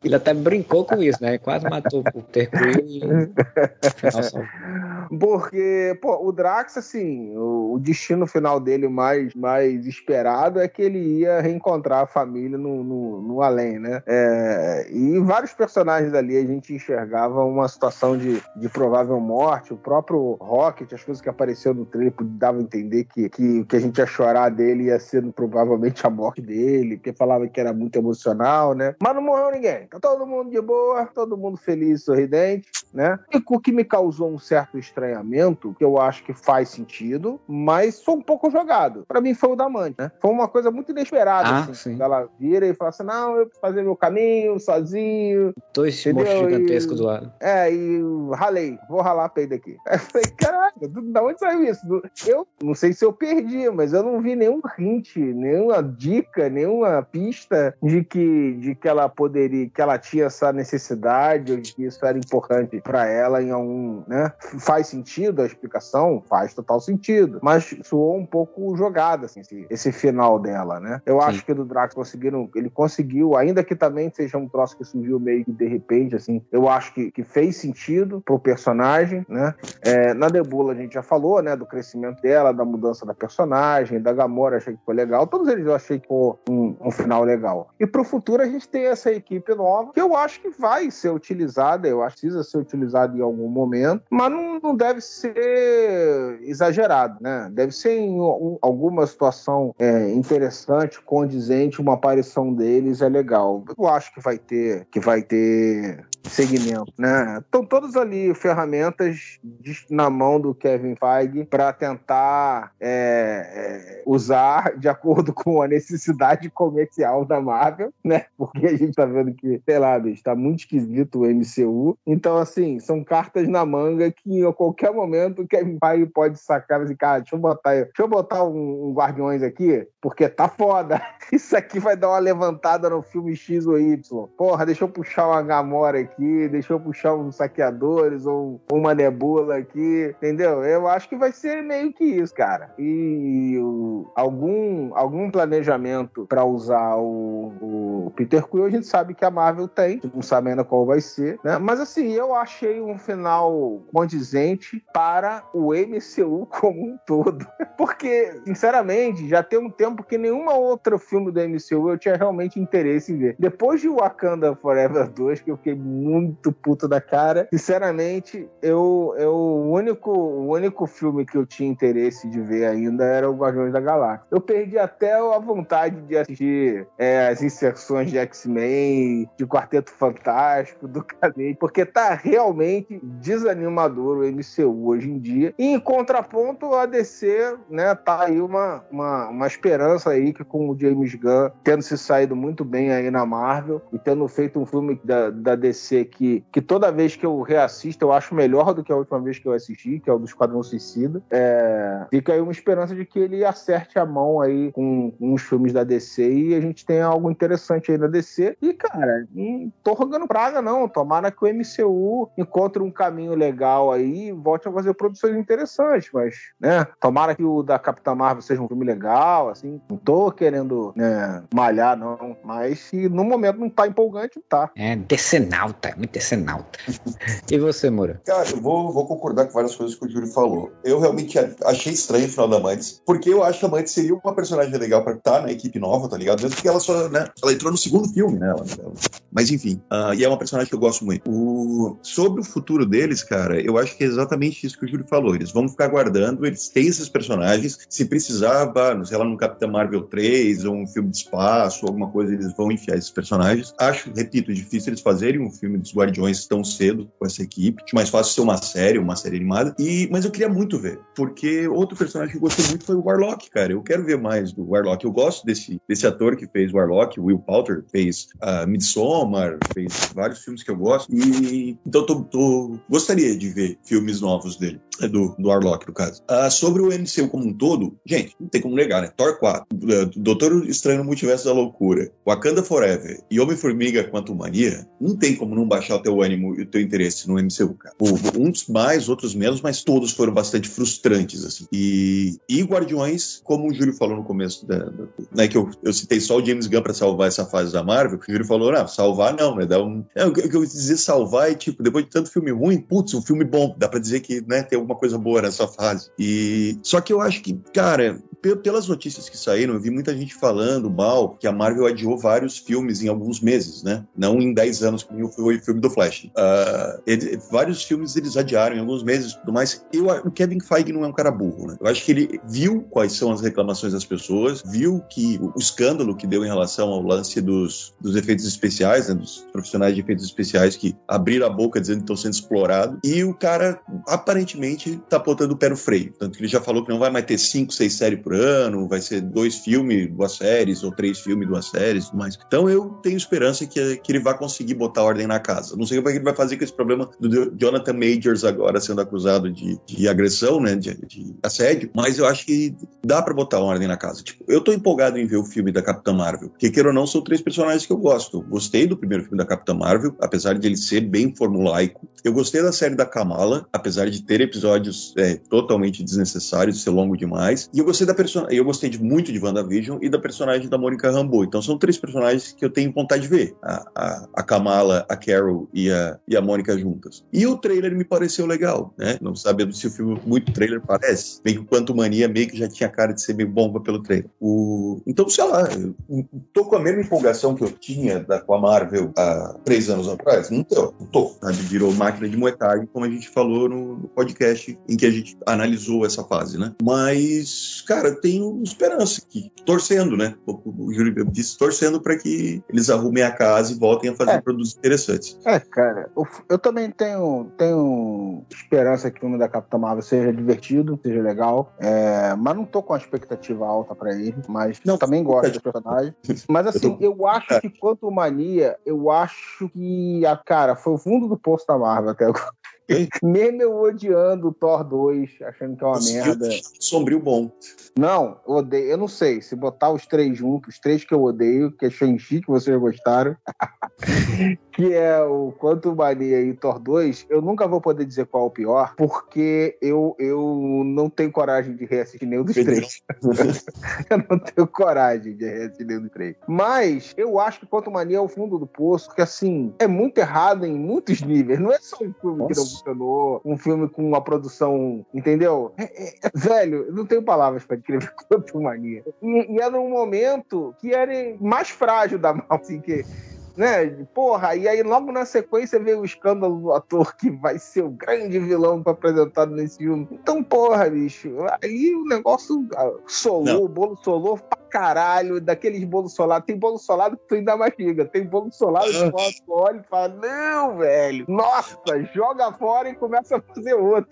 Ele até brincou com isso, né? Quase matou o Peter Quill e Porque, pô, o Drax, assim, o, o, destino final dele mais, mais esperado é que ele ia reencontrar a família no, no, no além, né? É, e vários personagens ali a gente enxergava uma situação de, de provável morte. O próprio Rocket, as coisas que apareceu no trailer davam a entender que, que que a gente ia chorar dele ia ser provavelmente a morte dele, porque falava que era muito emocional, né? Mas não morreu ninguém. Tá todo mundo de boa, todo mundo feliz, sorridente, né? E o que me causou um certo estranhamento, que eu acho que faz sentido, mas sou um pouco jogado. Para mim foi o da mãe, né? Foi uma coisa muito inesperada, ah, assim. Ela vira e fala assim: não, eu vou fazer meu caminho sozinho. Dois monstros gigantescos do lado. É, e ralei, vou ralar peito aqui. Aí eu falei, caraca, da onde saiu isso? Eu não sei se eu perdi, mas eu não vi nenhum hint, nenhuma dica, nenhuma pista de que, de que ela poderia, que ela tinha essa necessidade, ou de que isso era importante para ela em algum, né? Faz sentido a explicação? Faz total sentido. Mas soou um pouco jogado, assim, esse, esse final dela, né? Eu Sim. acho que do Drax conseguiram, ele conseguiu, ainda que também seja um troço que surgiu meio que de repente, assim, eu acho que, que fez sentido pro personagem, né? É, na Nebula a gente já falou, né, do crescimento dela, da mudança da personagem, da Gamora achei que foi legal, todos eles eu achei que foi um, um final legal. E pro futuro a gente tem essa equipe nova, que eu acho que vai ser utilizada, eu acho que precisa ser utilizada em algum momento, mas não, não deve ser exagerado, né? Deve ser em um, alguma situação é, interessante, condizente, uma aparição deles é legal. Eu acho que vai ter, que vai ter segmento, né? Estão todos ali ferramentas na mão do Kevin Feige para tentar é, é, usar de acordo com a necessidade comercial da Marvel, né? Porque a gente tá vendo que, sei lá, bicho, tá muito esquisito o MCU. Então, assim, são cartas na manga que a qualquer momento o Kevin Feige pode sacar assim, cara, deixa eu botar, deixa eu botar um, um Guardiões aqui, porque tá foda. Isso aqui vai dar uma levantada no filme X ou Y. Porra, deixa eu puxar uma Gamora aqui, deixa eu puxar uns saqueadores ou uma nebula aqui, entendeu? Eu acho que vai ser meio que isso, cara. E algum, algum planejamento para usar o, o, Peter Quill, a gente sabe que a Marvel tem, não sabe ainda qual vai ser, né? Mas assim, eu achei um final condizente para o MCU como um todo. Porque, sinceramente, já tem um tempo que nenhuma outra filme do MCU eu tinha realmente interesse em ver. Depois de Wakanda Forever 2, que eu fiquei muito puto da cara, sinceramente, eu, eu o único, o único filme que eu tinha interesse de ver ainda era o Guardiões da Galáxia. Eu perdi até a vontade de assistir é, as inserções de X-Men, de Quarteto Fantástico, do Cadete, porque tá realmente desanimador o MCU hoje em dia. E em contraponto, a DC, né, tá aí uma, uma, uma esperança aí que com o James Gunn tendo se saído muito bem aí na Marvel e tendo feito um filme da, da DC que, que toda vez que eu reassisto eu acho melhor do que a última vez que eu assisti, que é o do Esquadrão Suicida. É, fica aí uma esperança de que ele acerte a mão aí com, com os filmes da DC e a gente tenha algo interessante aí na DC. E, cara, não tô rogando praga, não. Tomara que o MCU encontre um caminho legal aí e volte a fazer produções interessantes, mas, né? Tomara que o da Capitã Marvel seja um filme legal, assim. Não tô querendo né, malhar, não. Mas se no momento não tá empolgante, tá. É, decenalta, muito decenalta. e você, Moura? Cara, eu vou, vou concordar com várias coisas que o Júlio falou. Eu realmente achei estranho o final da Mantis, porque eu acho que a Mantis seria uma personagem legal pra estar na equipe nova, tá ligado? Mesmo porque ela só, né? Ela entrou no segundo filme, né? Mas enfim, uh, e é uma personagem que eu gosto muito. O... Sobre o futuro deles, cara, eu acho que é exatamente isso que o Júlio falou. Eles vão ficar guardando, eles têm esses personagens. Se precisava, sei lá, no Capitão Marvel 3 ou um filme de espaço, alguma coisa, eles vão enfiar esses personagens. Acho, repito, difícil eles fazerem um filme dos Guardiões tão cedo com essa equipe. Acho mais fácil ser uma série, uma série animada. E, mas eu queria muito ver, porque outro personagem que eu gostei muito foi o Warlock, cara. Eu quero ver mais do Warlock. Eu gosto desse, desse ator que fez Warlock, Will Poulter, fez uh, Midsommar, fez vários filmes que eu gosto. E então tô, tô, gostaria de ver filmes novos dele, do, do Warlock, no caso. Uh, sobre o MCU como um todo, gente, não tem como negar, né? Thor 4, uh, Doutor Estranho no Multiverso da Loucura, Wakanda Forever e Homem-Formiga Quanto Mania, não tem como não baixar o teu ânimo e o teu interesse no MCU, cara. Uns mais, outros menos, mas todos foram bastante frustrantes, assim. E, e Guardiões, como o Júlio falou no começo da, da né, que eu, eu citei só o James Gunn para salvar essa fase da Marvel, o Júlio falou, não, salvar não, né? Dá um... É, o que eu dizer salvar é, tipo, depois de tanto filme ruim, putz, um filme bom, dá para dizer que, né, tem alguma coisa boa nessa fase. E só que eu acho que, cara, pelas notícias que saíram, eu vi muita gente falando mal que a Marvel adiou vários filmes em alguns meses, né? Não em 10 anos, como foi o filme do Flash. Uh, ele, vários filmes eles adiaram em alguns meses e tudo mais. Eu, o Kevin Feige não é um cara burro, né? Eu acho que ele viu quais são as reclamações das pessoas, viu que o, o escândalo que deu em relação ao lance dos, dos efeitos especiais, né? Dos profissionais de efeitos especiais que abriram a boca dizendo que estão sendo explorados. E o cara, aparentemente, tá botando o pé no freio. Tanto que ele já falou que não vai mais ter 5, 6 séries por ano, vai ser dois filmes, duas séries, ou três filmes, duas séries mais. Então eu tenho esperança que, que ele vai conseguir botar ordem na casa. Não sei o que ele vai fazer com esse problema do Jonathan Majors agora sendo acusado de, de agressão, né, de, de, assédio, mas eu acho que dá para botar ordem na casa. Tipo, eu tô empolgado em ver o filme da Capitã Marvel, porque queira ou não, são três personagens que eu gosto. Gostei do primeiro filme da Capitã Marvel, apesar de ele ser bem formulaico. Eu gostei da série da Kamala, apesar de ter episódios é, totalmente desnecessários, ser longo demais. E eu gostei da eu gostei de, muito de WandaVision e da personagem da Mônica Rambeau. Então são três personagens que eu tenho vontade de ver. A, a, a Kamala, a Carol e a, e a Mônica juntas. E o trailer me pareceu legal, né? Não sabendo se o filme muito trailer parece. Meio que Quanto Mania meio que já tinha cara de ser meio bomba pelo trailer. O... Então, sei lá, eu tô com a mesma empolgação que eu tinha da, com a Marvel há três anos atrás. Não tô, não tô. Sabe? Virou máquina de moetagem, como a gente falou no, no podcast em que a gente analisou essa fase, né? Mas, cara, tenho esperança aqui, torcendo, né? O, Júlio disse, torcendo para que eles arrumem a casa e voltem a fazer é. produtos interessantes. É, cara, eu também tenho, tenho esperança que o filme da Capitã Marvel seja divertido, seja legal, é, mas não tô com a expectativa alta para ele, mas não, também gosto do personagem. Mas assim, eu, tô... eu acho é. que quanto Mania, eu acho que a cara foi o fundo do poço da Marvel até agora. Mesmo eu odiando o Thor 2, achando que é uma merda. Sombrio bom. Não, eu odeio. Eu não sei. Se botar os três juntos, os três que eu odeio, que é Shang-Chi, que vocês gostaram, que é o Quanto Mania e Thor 2, eu nunca vou poder dizer qual é o pior, porque eu, eu não tenho coragem de reassistir nenhum dos três. eu não tenho coragem de reassistir nenhum dos três. Mas eu acho que Quanto Mania é o fundo do poço, porque assim, é muito errado em muitos níveis. Não é só um filme Nossa. que não funcionou, um filme com uma produção, entendeu? É, é, velho, não tenho palavras para descrever quanto mania. E, e era um momento que era mais frágil da Marvel, assim, que né? Porra, e aí logo na sequência veio o escândalo do ator que vai ser o grande vilão apresentado nesse filme. Então, porra, bicho, aí o negócio ah, solou, o bolo solou pra caralho, daqueles bolos solados. Tem bolo solado que tu ainda mastiga, tem bolo solado que tu olha e fala, não, velho, nossa, joga fora e começa a fazer outro.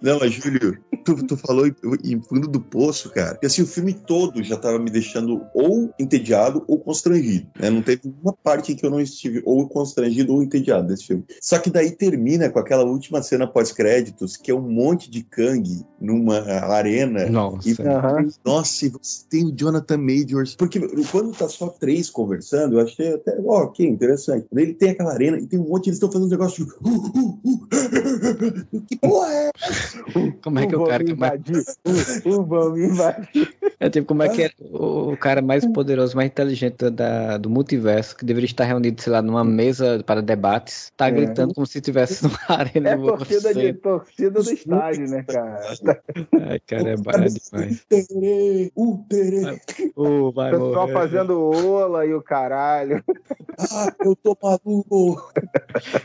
Não, mas Júlio, tu, tu falou em, fundo do poço, cara. E assim, o filme todo já tava me deixando ou entediado ou constrangido. Né? Não teve uma parte que eu não estive ou constrangido ou entediado desse filme. Só que daí termina com aquela última cena pós-créditos, que é um monte de Kang numa arena. Nossa. E. Nossa, e você tem o Jonathan Majors. Porque quando tá só três conversando, eu achei até, ó, ok, interessante. Daí ele tem aquela arena e tem um monte, eles estão fazendo um negócio de. "Uh, uh, uh". Que porra é? Como é que Um o cara que mais. invadir. É tipo, como é que é o, o cara mais poderoso, mais inteligente da, do multiverso, que deveria estar reunido, sei lá, numa mesa para debates, tá É. gritando como se estivesse numa arena É torcida, de, torcida do estádio, né, cara? Ai, cara, é barato demais. Uterê, uterê. Ô, O vai pessoal morrer. fazendo ola e o caralho. Ah, eu tô maluco.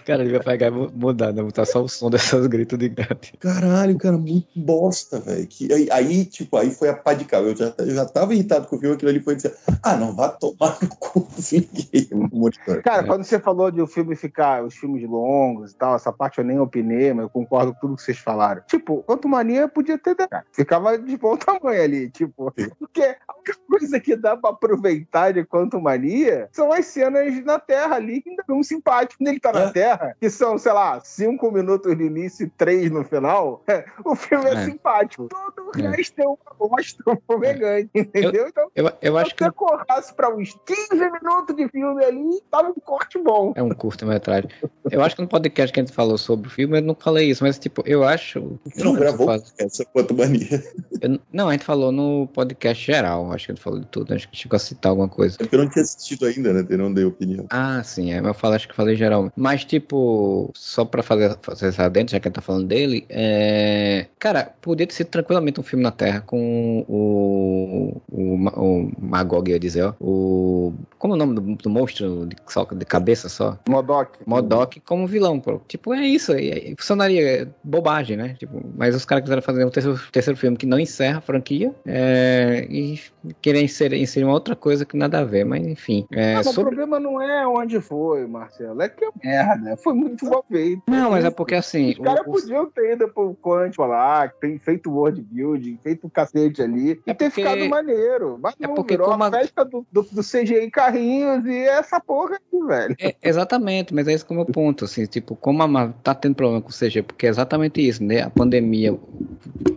Cara, ele vai pegar e mu- mudar, né? Botar só o som dessas gritos de gato. Caralho, cara, muito bosta, velho. Que- Aí, aí, tipo, aí foi a pá de cal. Eu já, eu já tava irritado com o filme, aquilo ali foi dizer, ah, não, vá tomar no cu, monitor. Cara, É. quando você falou de o filme ficar, os filmes longos e tal, essa parte eu nem opinei, mas eu concordo com tudo que vocês falaram. Tipo, Quanto Mania podia ter. cara, Ficava de bom tamanho ali, tipo. Porque a única coisa que dá pra aproveitar de Quanto Mania são as cenas na Terra ali, que ainda é um simpático. Quando ele tá na É. Terra, que são, sei lá, cinco minutos no início e três no final, o filme é, É. simpático. Todo o É. resto é uma bosta, um fumegante, entendeu? Então, Eu, eu acho se que você cortasse pra uns 15 minutos de filme ali, tava um corte bom. é um curta-metragem. Eu acho que no podcast que a gente falou sobre o filme, eu não falei isso, mas tipo, eu acho. Você não gravou Faz- essa quanto mania. eu- não, a gente falou no podcast geral, acho que a gente falou de tudo, acho que chegou a citar alguma coisa. É porque eu não tinha assistido ainda, né? Eu não dei opinião. Ah, sim, é, eu falo, acho que eu falei geral. Mas, tipo, só pra fazer, fazer essa dentro, já que a gente tá falando dele, é... Cara, podia ter sido tranquilamente um filme na Terra com o. O, o Magog, ia dizer, ó. O. Como é o nome do, do monstro de, só, de cabeça só? Modok. Modok como vilão, pô. Tipo, é isso. aí, aí funcionaria. É bobagem, né? Tipo, mas os caras quiseram fazer um terceiro, terceiro filme que não encerra a franquia é, e querer inserir, inserir uma outra coisa que nada a ver, mas enfim. É, Não, mas sobre- O problema não é onde foi, Marcelo. É que é merda. Foi muito mal feito. Não, mas é porque assim. Os caras podiam ter ido pro Quantum lá, ter feito world building, feito um cacete ali, e É ter porque- ficado maneiro. Mas É não, porque virou como a festa do, do, do CGI Carrinhos e essa porra aí, velho. É, exatamente, mas é esse que é o meu ponto, assim, tipo, como a Marvel tá tendo problema com o CG, porque é exatamente isso, né? A pandemia,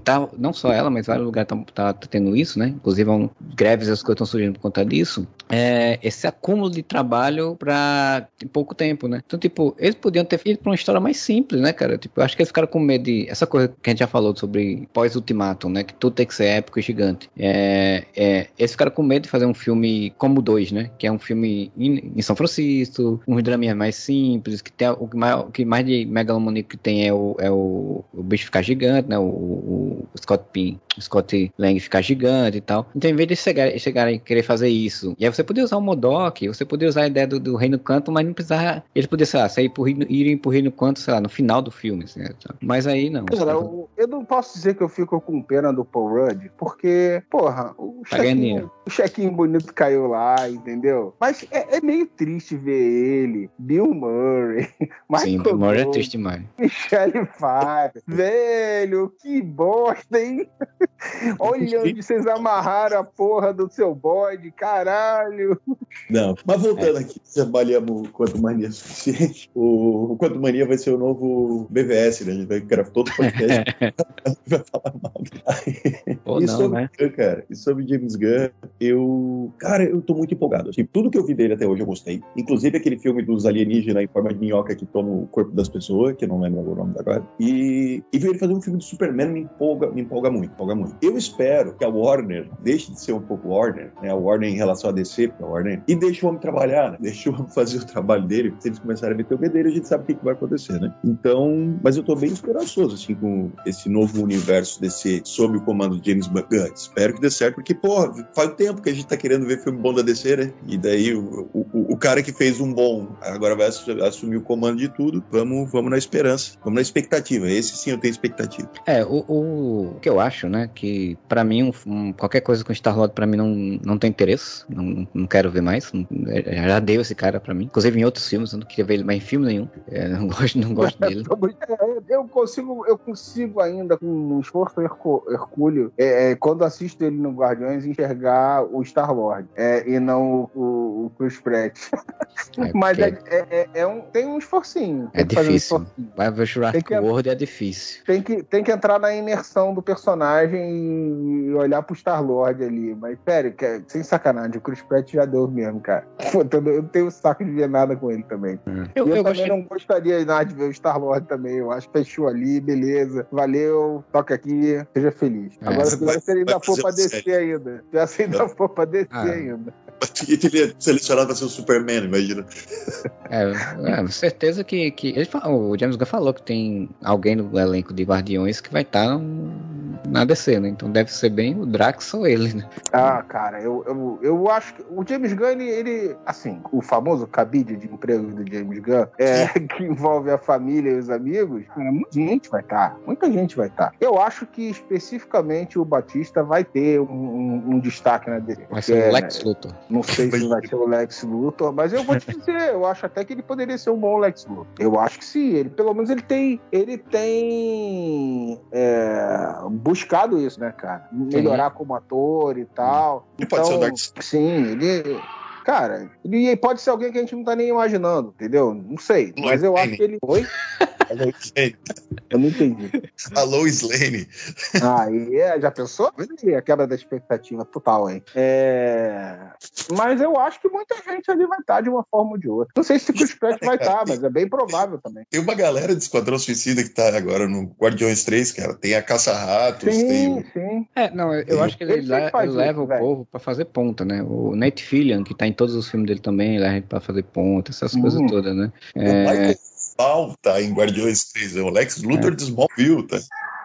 tá, não só ela, mas vários lugares estão tá, tá tendo isso, né? Inclusive, um, greves e as coisas estão surgindo por conta disso. É, esse acúmulo de trabalho pra pouco tempo, né? Então, tipo, eles podiam ter ido pra uma história mais simples, né, cara? Tipo, eu acho que eles ficaram com medo de. Essa coisa que a gente já falou sobre pós-ultimatum, né? Que tudo tem que ser épico e gigante. É, é, eles ficaram com medo de fazer um filme como dois, né? Que é um filme em, em São Francisco, uns draminhas mais simples, que tem o que mais, o que mais de megalomaníaco que tem é o, é o, o bicho ficar gigante, né? O, o, o Scott Pin, Scott Lang ficar gigante e tal. Então, em vez de chegar, chegarem a querer fazer isso, e aí você podia usar o Modok, você podia usar a ideia do, do Reino Canto, mas não precisava. Eles podiam, sei lá, sair por, irem pro Reino Canto, sei lá, no final do filme, assim? Mas aí não. Cara, eu, eu não posso dizer que eu fico com pena do Paul Rudd, porque, porra, o Tá chequinho, o chequinho bonito caiu lá, entendeu? Mas é, é meio triste ver ele, Bill Murray, Sim, Michael Bill Murray é triste demais. Michelle Pfeiffer. Velho, que bosta, hein? Olha onde vocês amarraram a porra do seu bode, caralho. Não, mas voltando aqui, se avaliamos o Quanto Mania é suficiente, o, o Quanto Mania vai ser o novo BVS, né? A gente vai gravar todo o podcast vai falar mal. Ou e não, sobre né? Gunn, cara, e sobre James Gunn, eu. Cara, eu tô muito empolgado. Assim, tudo que eu vi dele até hoje eu gostei. Inclusive aquele filme dos alienígenas em forma de minhoca que toma o corpo das pessoas, que eu não lembro agora o nome agora. E, e ver ele fazer um filme do Superman me empolga, me empolga muito, empolga muito. Eu espero que a Warner deixe de ser um pouco Warner, né? A Warner em relação a DC, a Warner, e deixe o homem trabalhar, né? Deixe o homem fazer o trabalho dele. Se eles começarem a meter o bedelho, a gente sabe o que, que vai acontecer, né? Então, mas eu tô bem esperançoso, assim, com esse novo universo DC sob o comando de James Gunn. Espero que dê certo, porque, pô, faz tempo que a gente tá querendo ver filme bom da DC, né? E daí o, o, o cara que fez um bom agora vai assu- assumir o comando de tudo. Vamos, vamos na esperança, vamos na expectativa. Esse sim eu tenho expectativa. É, o, o, o que eu acho, né, que para mim um, um, qualquer coisa com Star-Lord para mim não, não tem interesse, não, não quero ver mais, não, é, já deu esse cara para mim. Inclusive em outros filmes, eu não queria ver ele mais em filme nenhum. É, não gosto, não gosto dele. É, eu consigo, eu consigo ainda com um esforço hercúleo, é, é, quando assisto ele no Guardiões enxergar o Star-Lord e não o, o Chris Pratt. Mas é, um, tem um esforcinho. É difícil. Um Vai ver Jurassic que, World é difícil. Tem que, tem que entrar na imersão do personagem e olhar pro Star-Lord ali. Mas, sério, que, sem sacanagem, o Chris Pratt já deu mesmo, cara. Eu não tenho saco de ver nada com ele também. Hum. Eu, eu, eu também não gostaria nada de ver o Star-Lord também. Eu acho que fechou ali, beleza. Valeu, toca aqui, seja feliz. É. Agora, se você ainda for pra descer sério. ainda. Se você ainda for pra descer ah. ainda. Ele é selecionado pra ser o Superman, imagina. É, é certeza que, que ele, o James Gunn falou que tem alguém no elenco de Guardiões que vai estar tá na DC, né? Então deve ser bem o Drax ou ele, né? Ah, cara, eu, eu, eu acho que o James Gunn, ele, ele assim, o famoso cabide de emprego do James Gunn, é, que envolve a família e os amigos, cara, muita gente vai estar, tá, muita gente vai estar. Tá. Eu acho que especificamente o Batista vai ter um, um, um destaque na DC. Vai ser o Lex né, Luthor. Não sei se vai ser o Lex Luthor, mas eu vou te dizer, eu acho até que ele poderia ser um bom Lex Luthor. Eu acho que sim, ele pelo menos ele tem, ele tem é, buscado isso, né, cara? Melhorar sim. como ator e tal. Ele então, pode ser o Dark Sim, ele Cara, ele pode ser alguém que a gente não tá nem imaginando, entendeu? Não sei. Mas eu acho que ele. Oi? Eu não entendi. Alô, Slane. Ah, é, já pensou? A quebra da expectativa total, hein? É... Mas eu acho que muita gente ali vai estar de uma forma ou de outra. Não sei se o Chris Pratt vai estar, mas é bem provável também. Tem uma galera de Esquadrão Suicida que tá agora no Guardiões 3, cara. Tem a Caça-Ratos, sim, tem o... Sim, É, não, eu, eu acho que ele, ele, le ele leva o povo pra fazer ponta, né? O Nate Fillion, que tá em todos os filmes dele também, ele leva pra fazer ponta, essas hum. coisas todas, né? É... O tá em Guardiões 3, é o Lex Luthor é. de Smallville, tá?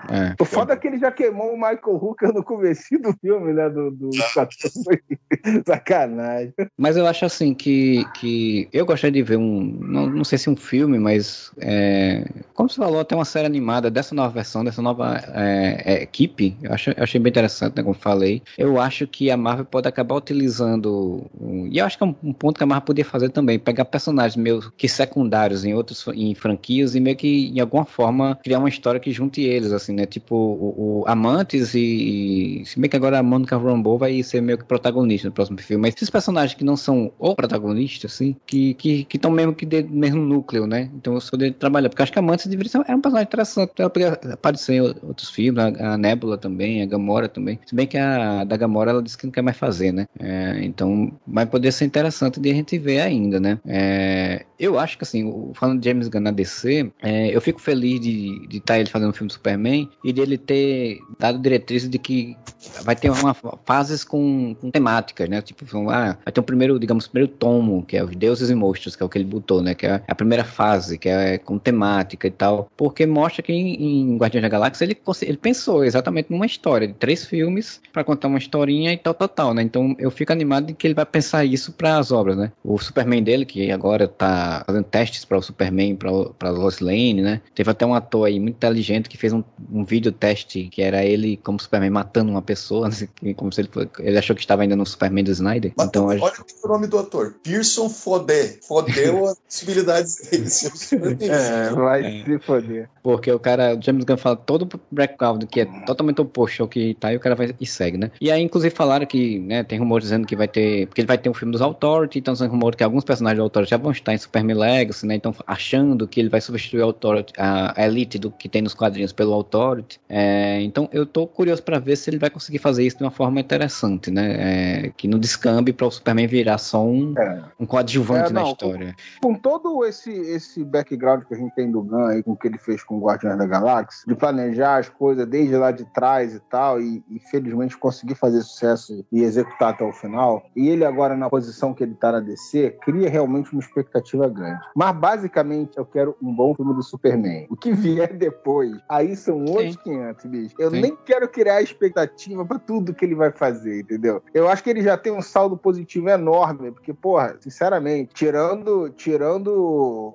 É. O foda é que ele já queimou o Michael Hooker no começo do filme, né? Do, do ah. Sacanagem. Mas eu acho assim que, que eu gostaria de ver um. Não, não sei se um filme, mas. É, como você falou, até uma série animada dessa nova versão, dessa nova é, é, equipe. Eu, acho, eu achei bem interessante, né? Como falei. Eu acho que a Marvel pode acabar utilizando. E eu acho que é um, um ponto que a Marvel podia fazer também: pegar personagens meio que secundários em outros em franquias e meio que, em alguma forma, criar uma história que junte eles, assim assim, né? Tipo, o, o Amantes e, e, Se bem que agora a Monica Rambeau vai ser meio que protagonista no próximo filme. Mas esses personagens que não são o protagonista, assim, que estão que, mesmo que mesmo núcleo, né? Então eu sou de trabalhar. Porque acho que a Amantes deveria ser é um personagem interessante. Ela poderia aparecer em outros filmes, a, a Nebula também, a Gamora também. Se bem que a da Gamora ela disse que não quer mais fazer, né? É, então vai poder ser interessante de a gente ver ainda, né? É, eu acho que assim, falando de James Gunn na DC, é, eu fico feliz de estar tá ele fazendo um filme do Superman e dele ter dado diretrizes de que vai ter uma fases com, com temáticas, né? Tipo, vai ter um primeiro, digamos, primeiro tomo, que é os deuses e monstros, que é o que ele botou, né? Que é a primeira fase, que é com temática e tal. Porque mostra que em, em Guardiões da Galáxia ele, ele pensou exatamente numa história de três filmes para contar uma historinha e tal, tal, tal, né? Então eu fico animado de que ele vai pensar isso para as obras, né? O Superman dele, que agora tá fazendo testes para o Superman, para Lois Lane, né? Teve até um ator aí muito inteligente que fez um, um vídeo teste que era ele como Superman matando uma pessoa, assim, como se ele, ele achou que estava ainda no Superman do Snyder. Mas, então, olha o nome do ator, Pearson Fodé. Fodeu as possibilidades dele. É, vai é. se foder. Porque o cara, o James Gunn fala todo o background que é totalmente oposto ao que tá e o cara vai e segue, né? E aí, inclusive, falaram que, né, tem rumores dizendo que vai ter, porque ele vai ter um filme dos Authority, então tem rumores que alguns personagens do Authority já vão estar em Superman Legacy, né? Então, achando que ele vai substituir o Authority, a, a Elite do que tem nos quadrinhos pelo Authority. É, então, eu tô curioso para ver se ele vai conseguir fazer isso de uma forma interessante, né? É, que não descambe para o Superman virar só um, é. um coadjuvante é, não, na história. Com, com, todo esse, esse background que a gente tem do Gunn aí, com o que ele fez com o Guardiões da Galáxia, de planejar as coisas desde lá de trás e tal, e, e felizmente conseguir fazer sucesso e executar até o final, e ele agora na posição que ele tá na DC, cria realmente uma expectativa grande. Mas basicamente eu quero um bom filme do Superman. O que vier depois, aí são outros 500, bicho. Eu Sim. nem quero criar expectativa para tudo que ele vai fazer, entendeu? Eu acho que ele já tem um saldo positivo enorme, porque, porra, sinceramente, tirando, tirando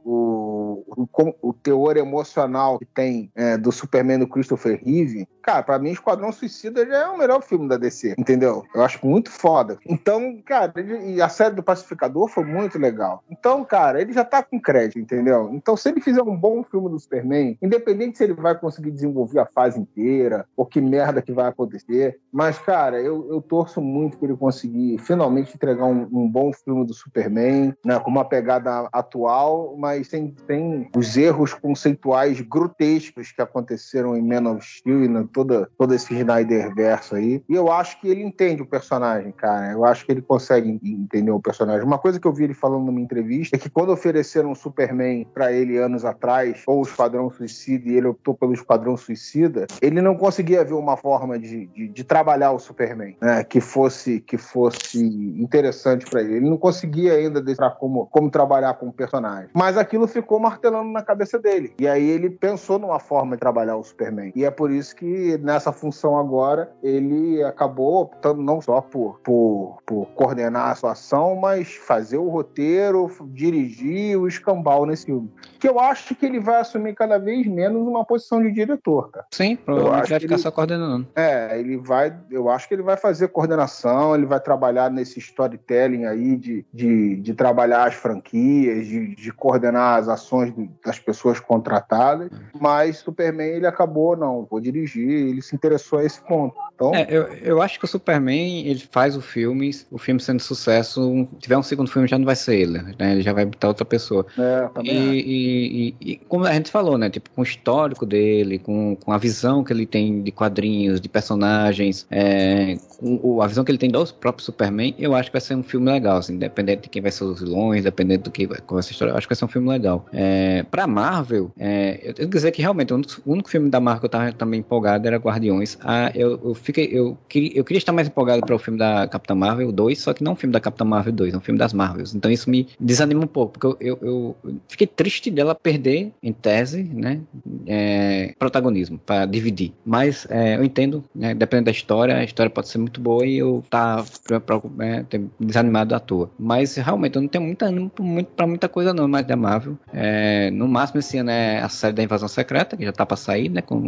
o, o, o teor emocional que tem é, do Superman do Christopher Reeve, cara, pra mim, Esquadrão Suicida já é o melhor filme da DC, entendeu? Eu acho muito foda. Então, cara, ele, e a série do Pacificador foi muito legal. Então, cara, ele já tá com crédito, entendeu? Então, se ele fizer um bom filme do Superman, independente se ele vai conseguir desenvolver a fase inteira, ou que merda que vai acontecer, mas, cara, eu, eu torço muito que ele conseguir finalmente entregar um, um bom filme do Superman, né, com uma pegada atual, mas sem, sem os erros conceituais grotescos que aconteceram em Man of Steel e na, toda, todo esse Snyder verso aí. E eu acho que ele entende o personagem, cara. Eu acho que ele consegue entender o personagem. Uma coisa que eu vi ele falando numa entrevista é que quando ofereceram um Superman para ele anos atrás, ou o Esquadrão Suicida, e ele optou pelo Esquadrão Suicida, ele não conseguia ver uma forma de, de, de trabalhar o Superman, né? Que fosse, que fosse interessante para ele. Ele não conseguia ainda deixar como, como trabalhar com o personagem. Mas aquilo ficou martelando na cabeça dele. E aí ele pensou numa forma de trabalhar o Superman. E é por isso que nessa função agora ele acabou optando não só por, por, por coordenar a sua ação, mas fazer o roteiro, dirigir o escambau nesse filme. Que eu acho que ele vai assumir cada vez menos uma posição de diretor, cara. Sim, provavelmente vai ficar ele, só coordenando. É, ele vai. Eu acho que ele vai fazer coordenação, ele vai trabalhar nesse storytelling aí de, de, de trabalhar as franquias, de, de coordenar as ações das pessoas contratadas. Mas Superman ele acabou, não, vou dirigir, ele se interessou a esse ponto. Então, é, eu, eu acho que o Superman ele faz o filme, o filme sendo sucesso, um, tiver um segundo filme já não vai ser ele, né? Ele já vai botar outra pessoa. É, e, e, e, e, como a gente falou, né? Tipo, com o histórico dele, com, com a visão que ele tem de quadrinhos, de personagens, é, com a visão que ele tem do próprio Superman, eu acho que vai ser um filme legal, assim, independente de quem vai ser os vilões, independente do que vai com essa história, eu acho que vai ser um filme legal. É, pra Marvel, é, eu tenho que dizer que realmente o único, o único filme da Marvel que eu tava também empolgado era Guardiões. Ah, eu, eu fiquei, eu, queria, eu queria estar mais empolgado para o filme da Capitã Marvel 2, só que não o filme da Capitã Marvel 2, é um filme das Marvels. Então isso me desanima um pouco, porque eu, eu, eu fiquei triste dela perder, em tese, né, é, protagonismo, para dividir. Mas é, eu entendo, né, dependendo da história, a história pode ser muito boa e eu tá é, desanimado à toa. Mas realmente eu não tenho muita ânimo muito, pra muita coisa não, mais da Marvel. É, no máximo esse ano é a série da Invasão Secreta, que já tá pra sair, né, quando,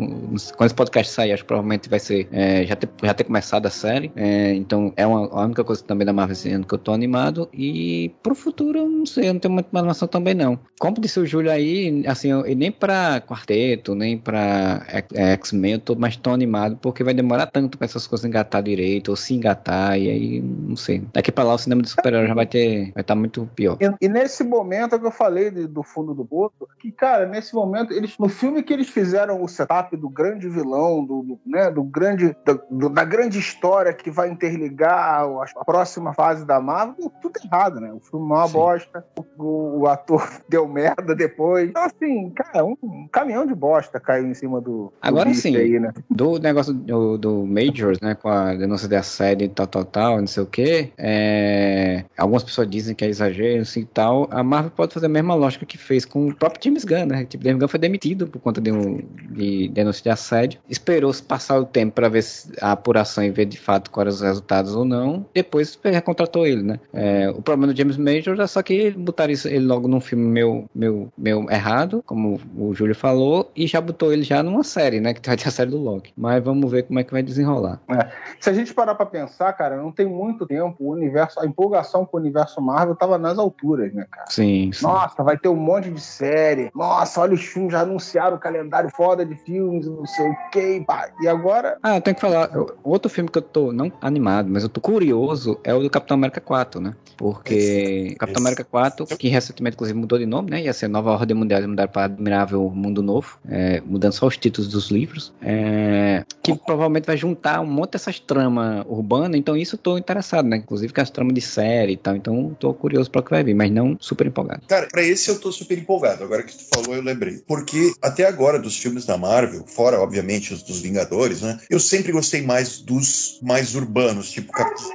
quando esse podcast sair, acho que provavelmente vai ser, é, já, ter, já ter começado a série. É, então é uma, a única coisa também da Marvel esse ano que eu tô animado. E pro futuro, eu não sei, eu não tenho muita animação também não. Como disse o Júlio aí, assim, eu, nem pra quarteto, nem pra X-Men eu tô mais tão animado, porque vai demorar tanto pra essas coisas engatar direito, ou se engatar, e aí, não sei. Daqui pra lá o cinema de super-herói já vai ter, vai estar tá muito pior. E, e, nesse momento é que eu falei de, do fundo do poço, que, cara, nesse momento, eles, no filme que eles fizeram o setup do grande vilão, do, do né, do grande, do, da grande história que vai interligar a próxima fase da Marvel, tudo errado, né? O filme é uma Sim. bosta, o, o, ator deu merda depois. Então, assim, cara, um, um caminhão de bosta caiu em cima do. Agora sim, aí, né? do negócio do, do Majors, né? Com a denúncia da série tal, tal, tal, não sei o quê. É, algumas pessoas dizem que é exagero, assim e tal. A Marvel pode fazer a mesma lógica que fez com o próprio James Gunn, né? Tipo, James Gunn foi demitido por conta de, um, de denúncia de assédio. Esperou-se passar o tempo para ver a apuração e ver de fato quais os resultados ou não. Depois recontratou ele, né? É, o problema do James Major é só que botaram ele logo num filme meu, meu, meu errado, como o Júlio falou, e já botou ele já numa série, né? Que vai ter a série do Loki. Mas vamos ver como é que vai desenrolar. É. Se a gente parar pra pensar, cara, não tem muito tempo o universo, a empolgação com o universo Marvel tava nas alturas, né, cara? Sim, sim. Nossa, vai ter um monte de série. Nossa, olha os filmes, já anunciaram o calendário foda de filmes, não sei o que. E agora. Ah, eu tenho que falar. Outro filme que eu tô não animado, mas eu tô curioso é o do Capitão América 4, né? Porque esse, Capitão esse... América 4, que recentemente inclusive mudou de nome, né? Ia ser Nova Ordem Mundial, e mudar para Admirável Mundo Novo, é, mudando só os títulos dos livros, é, que provavelmente vai juntar um monte dessas tramas urbanas, então isso eu tô interessado, né? Inclusive com as tramas de série e tal, então tô curioso para o que vai vir, mas não super empolgado. Cara, para esse eu tô super empolgado, agora que tu falou eu lembrei. Porque até agora dos filmes da Marvel, fora obviamente os dos Vingadores, né? Eu sempre gostei mais dos mais urbanos, tipo Capitão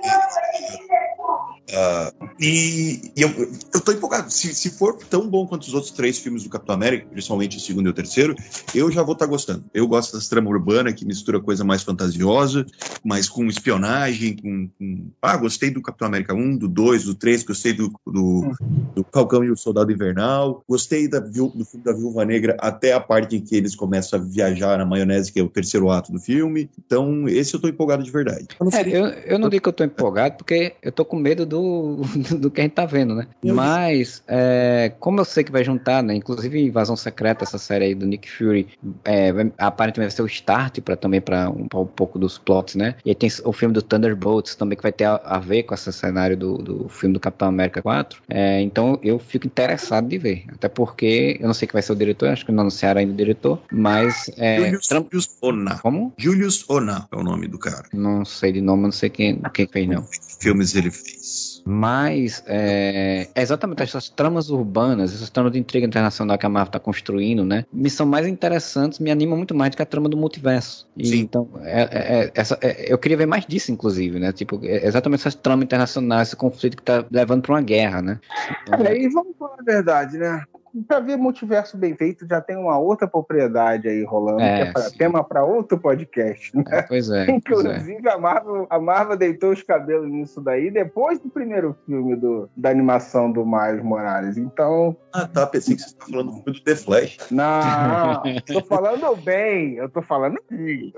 Uh, e, e eu, eu tô empolgado. Se, se for tão bom quanto os outros três filmes do Capitão América, principalmente o segundo e o terceiro, eu já vou estar tá gostando. Eu gosto dessa trama urbana que mistura coisa mais fantasiosa, mas com espionagem, com, com... Ah, gostei do Capitão América 1, do 2, do 3, gostei do, do, do Falcão e o Soldado Invernal, gostei da, do filme da Viúva Negra até a parte em que eles começam a viajar na maionese, que é o terceiro ato do filme. Então, esse eu tô empolgado de verdade. É, eu, eu não digo que eu tô empolgado, porque eu tô com medo do, do que a gente tá vendo, né? Mas, é, como eu sei que vai juntar, né? Inclusive Invasão Secreta, essa série aí do Nick Fury, é, aparentemente vai ser o start para também para um, um, pouco dos plots, né? E aí tem o filme do Thunderbolts também que vai ter a, a ver com esse cenário do, do filme do Capitão América 4. É, então eu fico interessado de ver. Até porque eu não sei que vai ser o diretor, acho que não anunciaram ainda o diretor, mas. É, Julius, Julius Ona. Como? Julius Ona é o nome do cara. Não sei de nome, não sei quem, quem fez, não. Que filmes ele fez? Mas é, é, exatamente essas tramas urbanas, essas tramas de intriga internacional que a Marvel está construindo, né? Me são mais interessantes, me animam muito mais do que a trama do multiverso. E, Sim. Então, é, é, é essa, é, eu queria ver mais disso, inclusive, né? Tipo, exatamente essas tramas internacionais, esse conflito que está levando para uma guerra, né? Então, e vamos falar a verdade, né? Para ver multiverso bem feito, já tem uma outra propriedade aí rolando, é, que é pra, tema para outro podcast. Né? É, pois é. Inclusive, pois é. A, Marvel, a Marvel deitou os cabelos nisso daí depois do primeiro filme do, da animação do Miles Morales. Então. Ah, tá. Pensei que você estava falando do The Flash. Não, tô falando bem. Eu tô falando bem.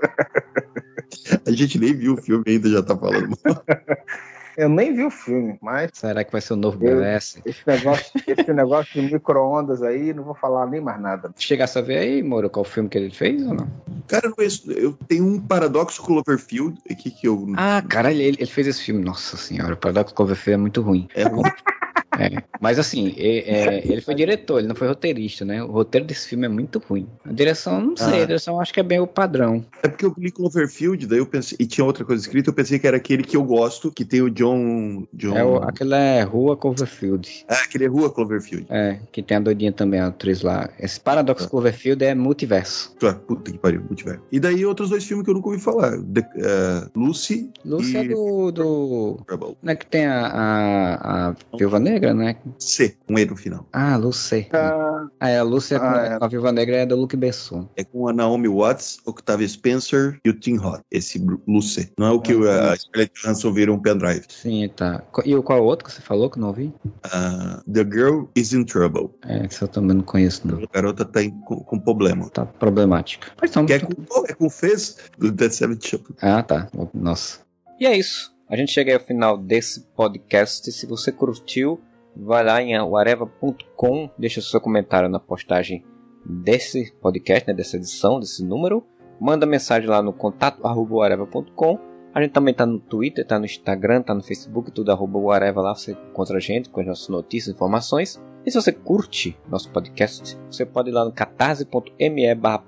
A gente nem viu o filme ainda, já tá falando mal. Eu nem vi o filme, mas. Será que vai ser o novo BS? Esse negócio, esse negócio de micro-ondas aí, não vou falar nem mais nada. Chegasse a ver aí, Moro, qual filme que ele fez ou não? Cara, eu, eu tenho um Paradoxo Cloverfield aqui que eu. Ah, cara, ele, ele fez esse filme. Nossa senhora, o Paradoxo Cloverfield é muito ruim. É ruim. É, mas assim, é, é, ele foi diretor, ele não foi roteirista, né? O roteiro desse filme é muito ruim. A direção, não sei, ah. a direção acho que é bem o padrão. É porque eu li Cloverfield, daí eu pensei, e tinha outra coisa escrita, eu pensei que era aquele que eu gosto, que tem o John. John... É, o, aquele é Rua Cloverfield. Ah, aquele é Rua Cloverfield. É, que tem a doidinha também, a atriz lá. Esse Paradox ah. Cloverfield é multiverso. Ah, puta que pariu, multiverso. E daí outros dois filmes que eu nunca ouvi falar: The, uh, Lucy. Lucy e... é do. do... Não é que tem a, a, a Viúva Negra, né? C, um E no final. Ah, Lucy. Ah, ah é, a Lucy é com, ah, é. a Viva Negra é do Luke Besson. É com a Naomi Watts, Octavia Spencer e o Tim Roth. Esse Lucy. Não é o que ah, a Scarlett Johansson vira um pendrive. Sim, tá. E qual é o outro que você falou que não ouvi? Uh, The Girl is in Trouble. É, que eu também não conheço, não. A garota tá em, com, com, problema. Tá problemática. Mas então, que é com, é com Fez do Dead Seven Show. Ah, tá. Nossa. E é isso. A gente chega ao final desse podcast. Se você curtiu, vai lá em areva.com, deixa seu comentário na postagem desse podcast, né, dessa edição, desse número. Manda mensagem lá no contato areva.com. A gente também está no Twitter, está no Instagram, está no Facebook, tudo arroba areva lá, você encontra a gente com as nossas notícias, informações. E se você curte nosso podcast, você pode ir lá no catarse.me barra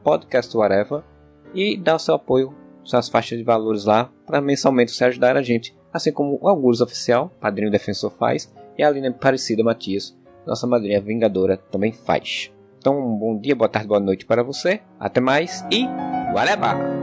e dar o seu apoio, suas faixas de valores lá, para mensalmente você ajudar a gente, assim como o Augusto Oficial, Padrinho Defensor faz, e a Aline Parecida Matias, nossa madrinha vingadora, também faz. Então, um bom dia, boa tarde, boa noite para você. Até mais e whatever!